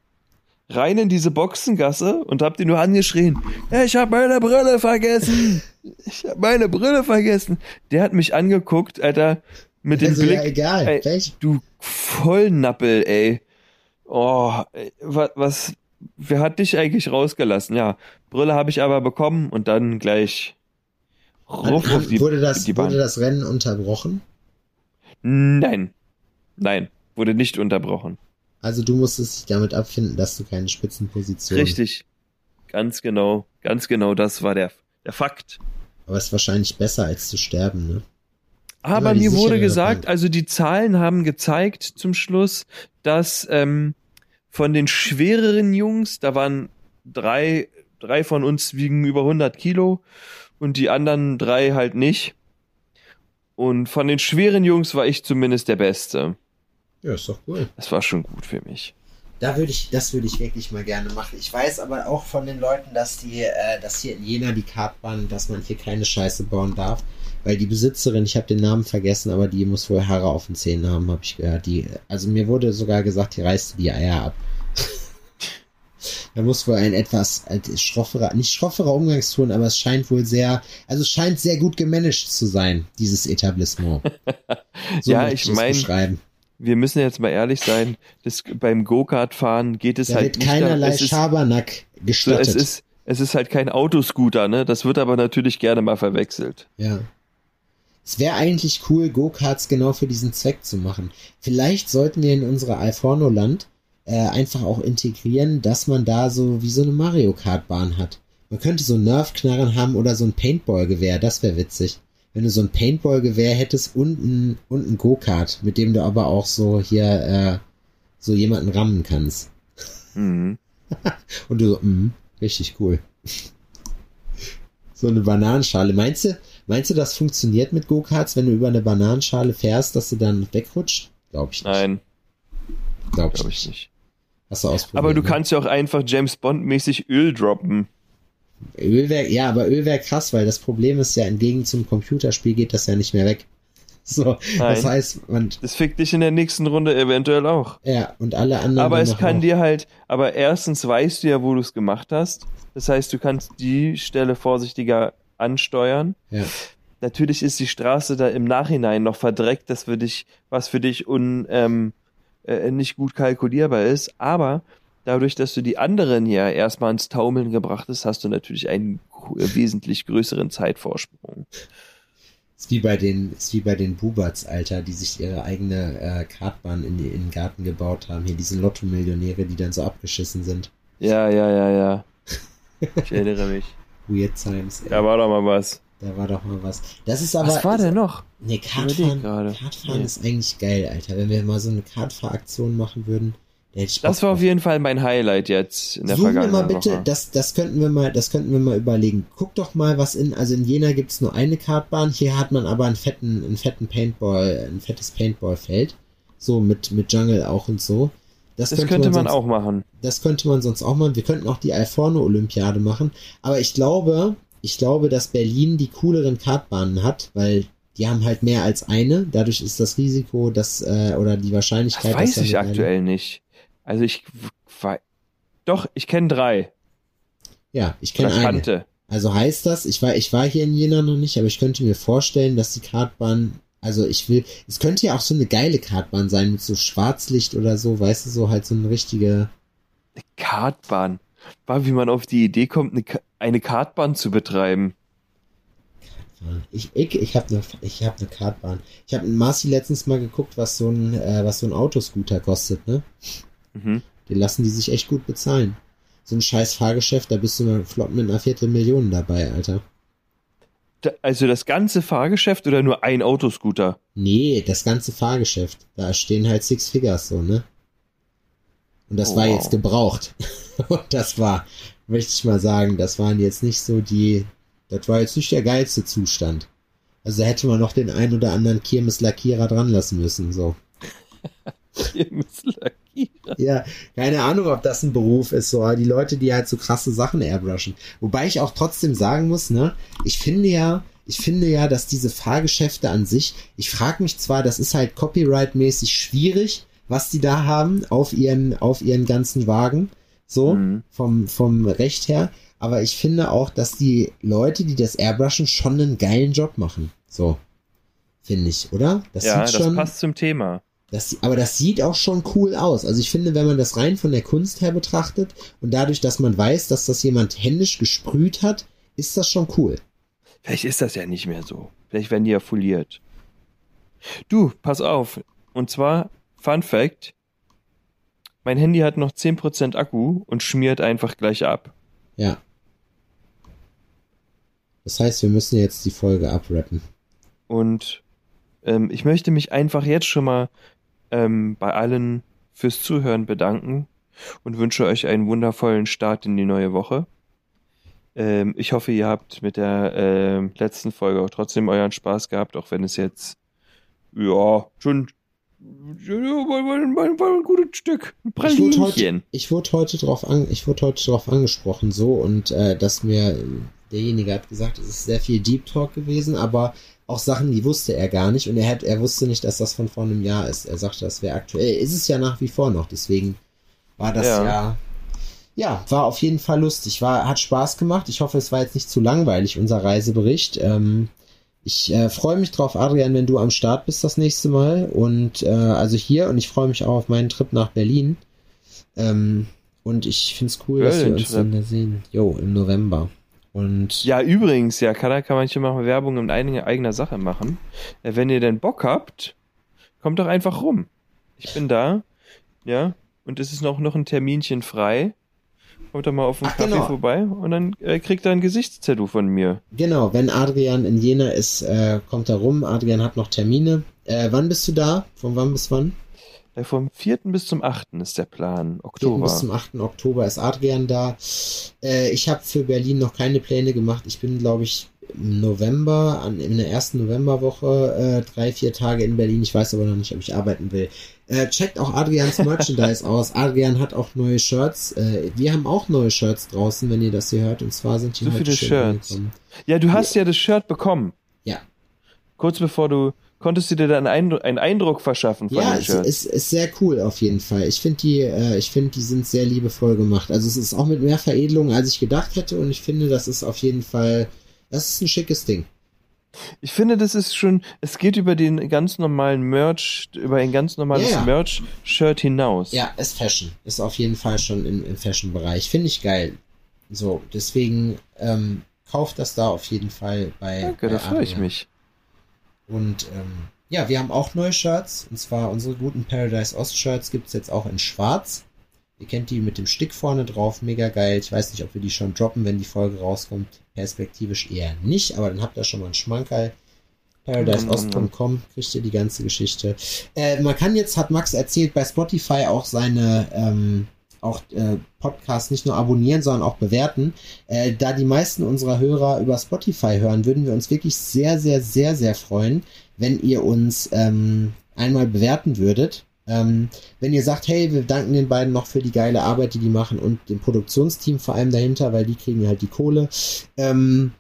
rein in diese Boxengasse und hab die nur angeschrien. "Ja, Ich hab meine Brille vergessen. Ich hab meine Brille vergessen. Der hat mich angeguckt, Alter, mit dem Also, Blick. ja, egal. Ey, Welch? du Vollnappel, ey. Oh, ey, was, was, wer hat dich eigentlich rausgelassen? Ja, Brille habe ich aber bekommen und dann gleich ruf auf die, wurde, das, die Bahn. wurde das Rennen unterbrochen? Nein, nein, wurde nicht unterbrochen. Also du musstest dich damit abfinden, dass du keine Spitzenposition Richtig. Ganz genau, ganz genau, das war der, der Fakt. Aber es ist wahrscheinlich besser, als zu sterben, ne? Aber mir wurde gesagt, also die Zahlen haben gezeigt zum Schluss, dass ähm, von den schwereren Jungs, da waren drei, drei von uns wiegen über 100 Kilo und die anderen drei halt nicht. Und von den schweren Jungs war ich zumindest der Beste. Ja, ist doch cool. Das war schon gut für mich. Da würde ich, das würde ich wirklich mal gerne machen. Ich weiß aber auch von den Leuten, dass die, äh, dass hier in Jena die Kartbahn, dass man hier keine Scheiße bauen darf. Weil die Besitzerin, ich habe den Namen vergessen, aber die muss wohl Haare auf den Zähnen haben, habe ich gehört. Die, also mir wurde sogar gesagt, die reißt die Eier ab. da muss wohl ein etwas schrofferer, nicht schrofferer Umgangston, aber es scheint wohl sehr, also es scheint sehr gut gemanagt zu sein, dieses Etablissement. So Ja, ich es mein, beschreiben. Wir müssen jetzt mal ehrlich sein, das, beim Go-Kart-Fahren geht es Da halt wird nicht keinerlei da, es ist, Schabernack gestattet. es ist es ist halt kein Autoscooter, ne? Das wird aber natürlich gerne mal verwechselt. Ja. Es wäre eigentlich cool, Go-Karts genau für diesen Zweck zu machen. Vielleicht sollten wir in unserer Alforno-Land äh, einfach auch integrieren, dass man da so wie so eine Mario Kart-Bahn hat. Man könnte so Nerf-Knarren haben oder so ein Paintball-Gewehr, das wäre witzig. Wenn du so ein Paintball-Gewehr hättest und ein, und ein Go-Kart, mit dem du aber auch so hier äh, so jemanden rammen kannst. Mhm. Und du so, mm, richtig cool. so eine Bananenschale. Meinst du, meinst du, das funktioniert mit Go-Karts, wenn du über eine Bananenschale fährst, dass du dann wegrutscht? Glaube ich nicht. Nein, Glaub ich glaube nicht. ich nicht. Hast du ausprobiert? Aber du ne? kannst ja auch einfach James Bond-mäßig Öl droppen. Öl ja, aber Öl wäre krass, weil das Problem ist ja, entgegen zum Computerspiel geht das ja nicht mehr weg. So, das Nein. heißt, man, Das fickt dich in der nächsten Runde eventuell auch. ja, und alle anderen. Aber es kann auch. dir halt, aber erstens weißt du ja, wo du es gemacht hast. Das heißt, du kannst die Stelle vorsichtiger ansteuern. Ja. Natürlich ist die Straße da im Nachhinein noch verdreckt, das für dich, was für dich un, ähm, äh, nicht gut kalkulierbar ist. Aber dadurch, dass du die anderen ja erstmal ins Taumeln gebracht hast, hast du natürlich einen äh, wesentlich größeren Zeitvorsprung. Ist wie bei den, ist wie bei den Bubats, Alter, die sich ihre eigene äh, Kartbahn in, die- in den Garten gebaut haben. Hier diese Lotto-Millionäre, die dann so abgeschissen sind. Ja, ja, ja, ja. Ich erinnere mich. Weird Times. Ey. Da war doch mal was. Da war doch mal was. Das ist aber. Was war denn noch? Nee, Kartfahren. Kartfahren Nee. ist eigentlich geil, Alter. Wenn wir mal so eine Kartfahraktion machen würden. Das war auf jeden Fall mein Highlight jetzt in der Suchen wir vergangenen mal bitte, Woche. das, das könnten wir mal, das könnten wir mal überlegen. Guck doch mal, was in, also in Jena gibt's nur eine Kartbahn, hier hat man aber einen fetten, einen fetten Paintball, ein fettes Paintballfeld. So mit, mit Jungle auch und so. das könnte man sonst, auch machen. Das könnte man sonst auch machen. Wir könnten auch die Alforno Olympiade machen. Aber ich glaube, ich glaube, dass Berlin die cooleren Kartbahnen hat, weil die haben halt mehr als eine. Dadurch ist das Risiko, dass, äh, oder die Das Wahrscheinlichkeit, weiß dass ich aktuell nicht. Also ich wei- doch, ich kenne drei. Ja, ich kenne eine. kannte. Also heißt das, ich war, ich war hier in Jena noch nicht, aber ich könnte mir vorstellen, dass die Kartbahn, also ich will, es könnte ja auch so eine geile Kartbahn sein mit so Schwarzlicht oder so, weißt du, so halt so eine richtige, Eine Kartbahn. War, wie man auf die Idee kommt, eine, eine Kartbahn zu betreiben. ich, ich, ich habe eine, ich habe eine Kartbahn. Ich habe in Marci letztens mal geguckt, was so ein, äh, was so ein Autoscooter kostet, ne? Mhm. Den lassen die sich echt gut bezahlen. So ein scheiß Fahrgeschäft, da bist du mal flott mit einer Viertelmillion dabei, Alter. Da, also das ganze Fahrgeschäft oder nur ein Autoscooter? Nee, das ganze Fahrgeschäft. Da stehen halt Six Figures so, ne? Und das Oh, war wow. jetzt gebraucht. Und das war, möchte ich mal sagen, das waren jetzt nicht so die, das war jetzt nicht der geilste Zustand. Also da hätte man noch den ein oder anderen Kirmeslackierer dran lassen müssen, so. Ja, keine Ahnung, ob das ein Beruf ist, so, die Leute, die halt so krasse Sachen airbrushen. Wobei ich auch trotzdem sagen muss, ne, ich finde ja, ich finde ja, dass diese Fahrgeschäfte an sich, ich frage mich zwar, das ist halt copyright-mäßig schwierig, was die da haben auf ihren, auf ihren ganzen Wagen, so, Mhm. vom, vom Recht her, aber ich finde auch, dass die Leute, die das airbrushen, schon einen geilen Job machen, so. Finde ich, oder? Das ja, sieht das schon, passt zum Thema. Das, aber das sieht auch schon cool aus. Also ich finde, wenn man das rein von der Kunst her betrachtet und dadurch, dass man weiß, dass das jemand händisch gesprüht hat, ist das schon cool. Vielleicht ist das ja nicht mehr so. Vielleicht werden die ja foliert. Du, pass auf. Und zwar, Fun Fact. Mein Handy hat noch 10% Akku und schmiert einfach gleich ab. Ja. Das heißt, wir müssen jetzt die Folge abrappen. Und ähm, ich möchte mich einfach jetzt schon mal ähm, bei allen fürs Zuhören bedanken und wünsche euch einen wundervollen Start in die neue Woche. Ähm, ich hoffe, ihr habt mit der ähm, letzten Folge auch trotzdem euren Spaß gehabt, auch wenn es jetzt ja schon ja, war, war, war, ein gutes Stück. Ein Ich wurde heute, Pralinchen. ich wurde heute drauf an, ich wurde heute drauf angesprochen, so, und äh, dass mir äh, derjenige hat gesagt, es ist sehr viel Deep Talk gewesen, aber auch Sachen, die wusste er gar nicht und er hat, er wusste nicht, dass das von vor einem Jahr ist. Er sagte, das wäre aktuell. Ist es ja nach wie vor noch, deswegen war das Ja. ja. ja, war auf jeden Fall lustig, war, hat Spaß gemacht. Ich hoffe, es war jetzt nicht zu langweilig, unser Reisebericht. Ähm, ich äh, freue mich drauf, Adrian, wenn du am Start bist das nächste Mal. Und äh, also hier und ich freue mich auch auf meinen Trip nach Berlin. Ähm, und ich find's cool, dass wir uns dann da sehen. Jo, im November. Und Ja, übrigens, ja, kann, da kann man hier mal Werbung in eigener, eigener Sache machen. Äh, wenn ihr denn Bock habt, kommt doch einfach rum. Ich bin da, ja, und es ist noch, noch ein Terminchen frei. Kommt doch mal auf den Ach, Kaffee genau. vorbei und dann äh, kriegt er ein Gesichtstattoo von mir. genau, wenn Adrian in Jena ist, äh, kommt er rum. Adrian hat noch Termine. Äh, wann bist du da? Von wann bis wann? Äh, vom 4. bis zum 8. ist der Plan, 4. Oktober. bis zum 8. Oktober ist Adrian da. Äh, ich habe für Berlin noch keine Pläne gemacht. Ich bin, glaube ich, im November, an, in der ersten Novemberwoche, äh, drei, vier Tage in Berlin. Ich weiß aber noch nicht, ob ich arbeiten will. Äh, checkt auch Adrians Merchandise aus. Adrian hat auch neue Shirts. Äh, wir haben auch neue Shirts draußen, wenn ihr das hier hört. Und zwar sind die So heute viele Shirts. Ja, du hast ja das Shirt bekommen. Ja. Kurz bevor du, konntest du dir dann einen, Eindruck verschaffen von Ja, dem es Shirt? ist, ist sehr cool auf jeden Fall. Ich finde die, äh, ich finde die sind sehr liebevoll gemacht. Also es ist auch mit mehr Veredelung, als ich gedacht hätte. Und ich finde, das ist auf jeden Fall, das ist ein schickes Ding. Ich finde, das ist schon, es geht über den ganz normalen Merch, über ein ganz normales Ja, ja. Merch-Shirt hinaus. Ja, ist Fashion. Ist auf jeden Fall schon im, im Fashion-Bereich. Finde ich geil. So, deswegen ähm, kauft das da auf jeden Fall bei. Danke, bei da freue ich mich. Und ähm, ja, wir haben auch neue Shirts. Und zwar unsere guten Paradise Ost Shirts gibt's jetzt auch in Schwarz. Ihr kennt die mit dem Stick vorne drauf, mega geil. Ich weiß nicht, ob wir die schon droppen, wenn die Folge rauskommt. Perspektivisch eher nicht, aber dann habt ihr schon mal einen Schmankerl. ParadiseOst.com kriegt ihr die ganze Geschichte. Äh, man kann jetzt, hat Max erzählt, bei Spotify auch seine ähm, auch äh, Podcasts nicht nur abonnieren, sondern auch bewerten. Äh, da die meisten unserer Hörer über Spotify hören, würden wir uns wirklich sehr, sehr, sehr, sehr freuen, wenn ihr uns ähm, einmal bewerten würdet. Ähm, wenn ihr sagt, hey, wir danken den beiden noch für die geile Arbeit, die die machen und dem Produktionsteam vor allem dahinter, weil die kriegen ja halt die Kohle. Ähm,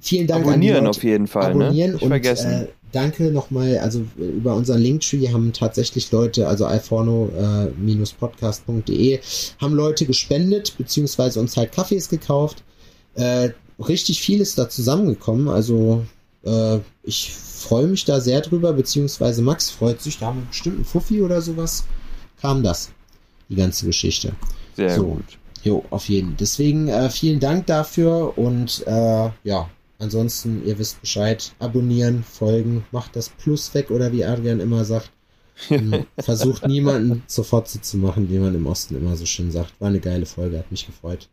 vielen Dank Abonnieren an die Leute. auf jeden Fall, Abonnieren ne? Nicht und vergessen. Äh, danke nochmal, also über unseren Linktree haben tatsächlich Leute, also alforno-podcast.de, haben Leute gespendet, beziehungsweise uns halt Kaffees gekauft. Äh, richtig viel ist da zusammengekommen, also äh, ich freue mich da sehr drüber, beziehungsweise Max freut sich, da haben wir bestimmt einen Fuffi oder sowas, kam das, die ganze Geschichte. Sehr so. gut. Jo, auf jeden. Deswegen äh, vielen Dank dafür und äh, ja, ansonsten, ihr wisst Bescheid, abonnieren, folgen, macht das Plus weg oder wie Adrian immer sagt. Ähm, Versucht niemanden Fotze zu machen, wie man im Osten immer so schön sagt. War eine geile Folge, hat mich gefreut.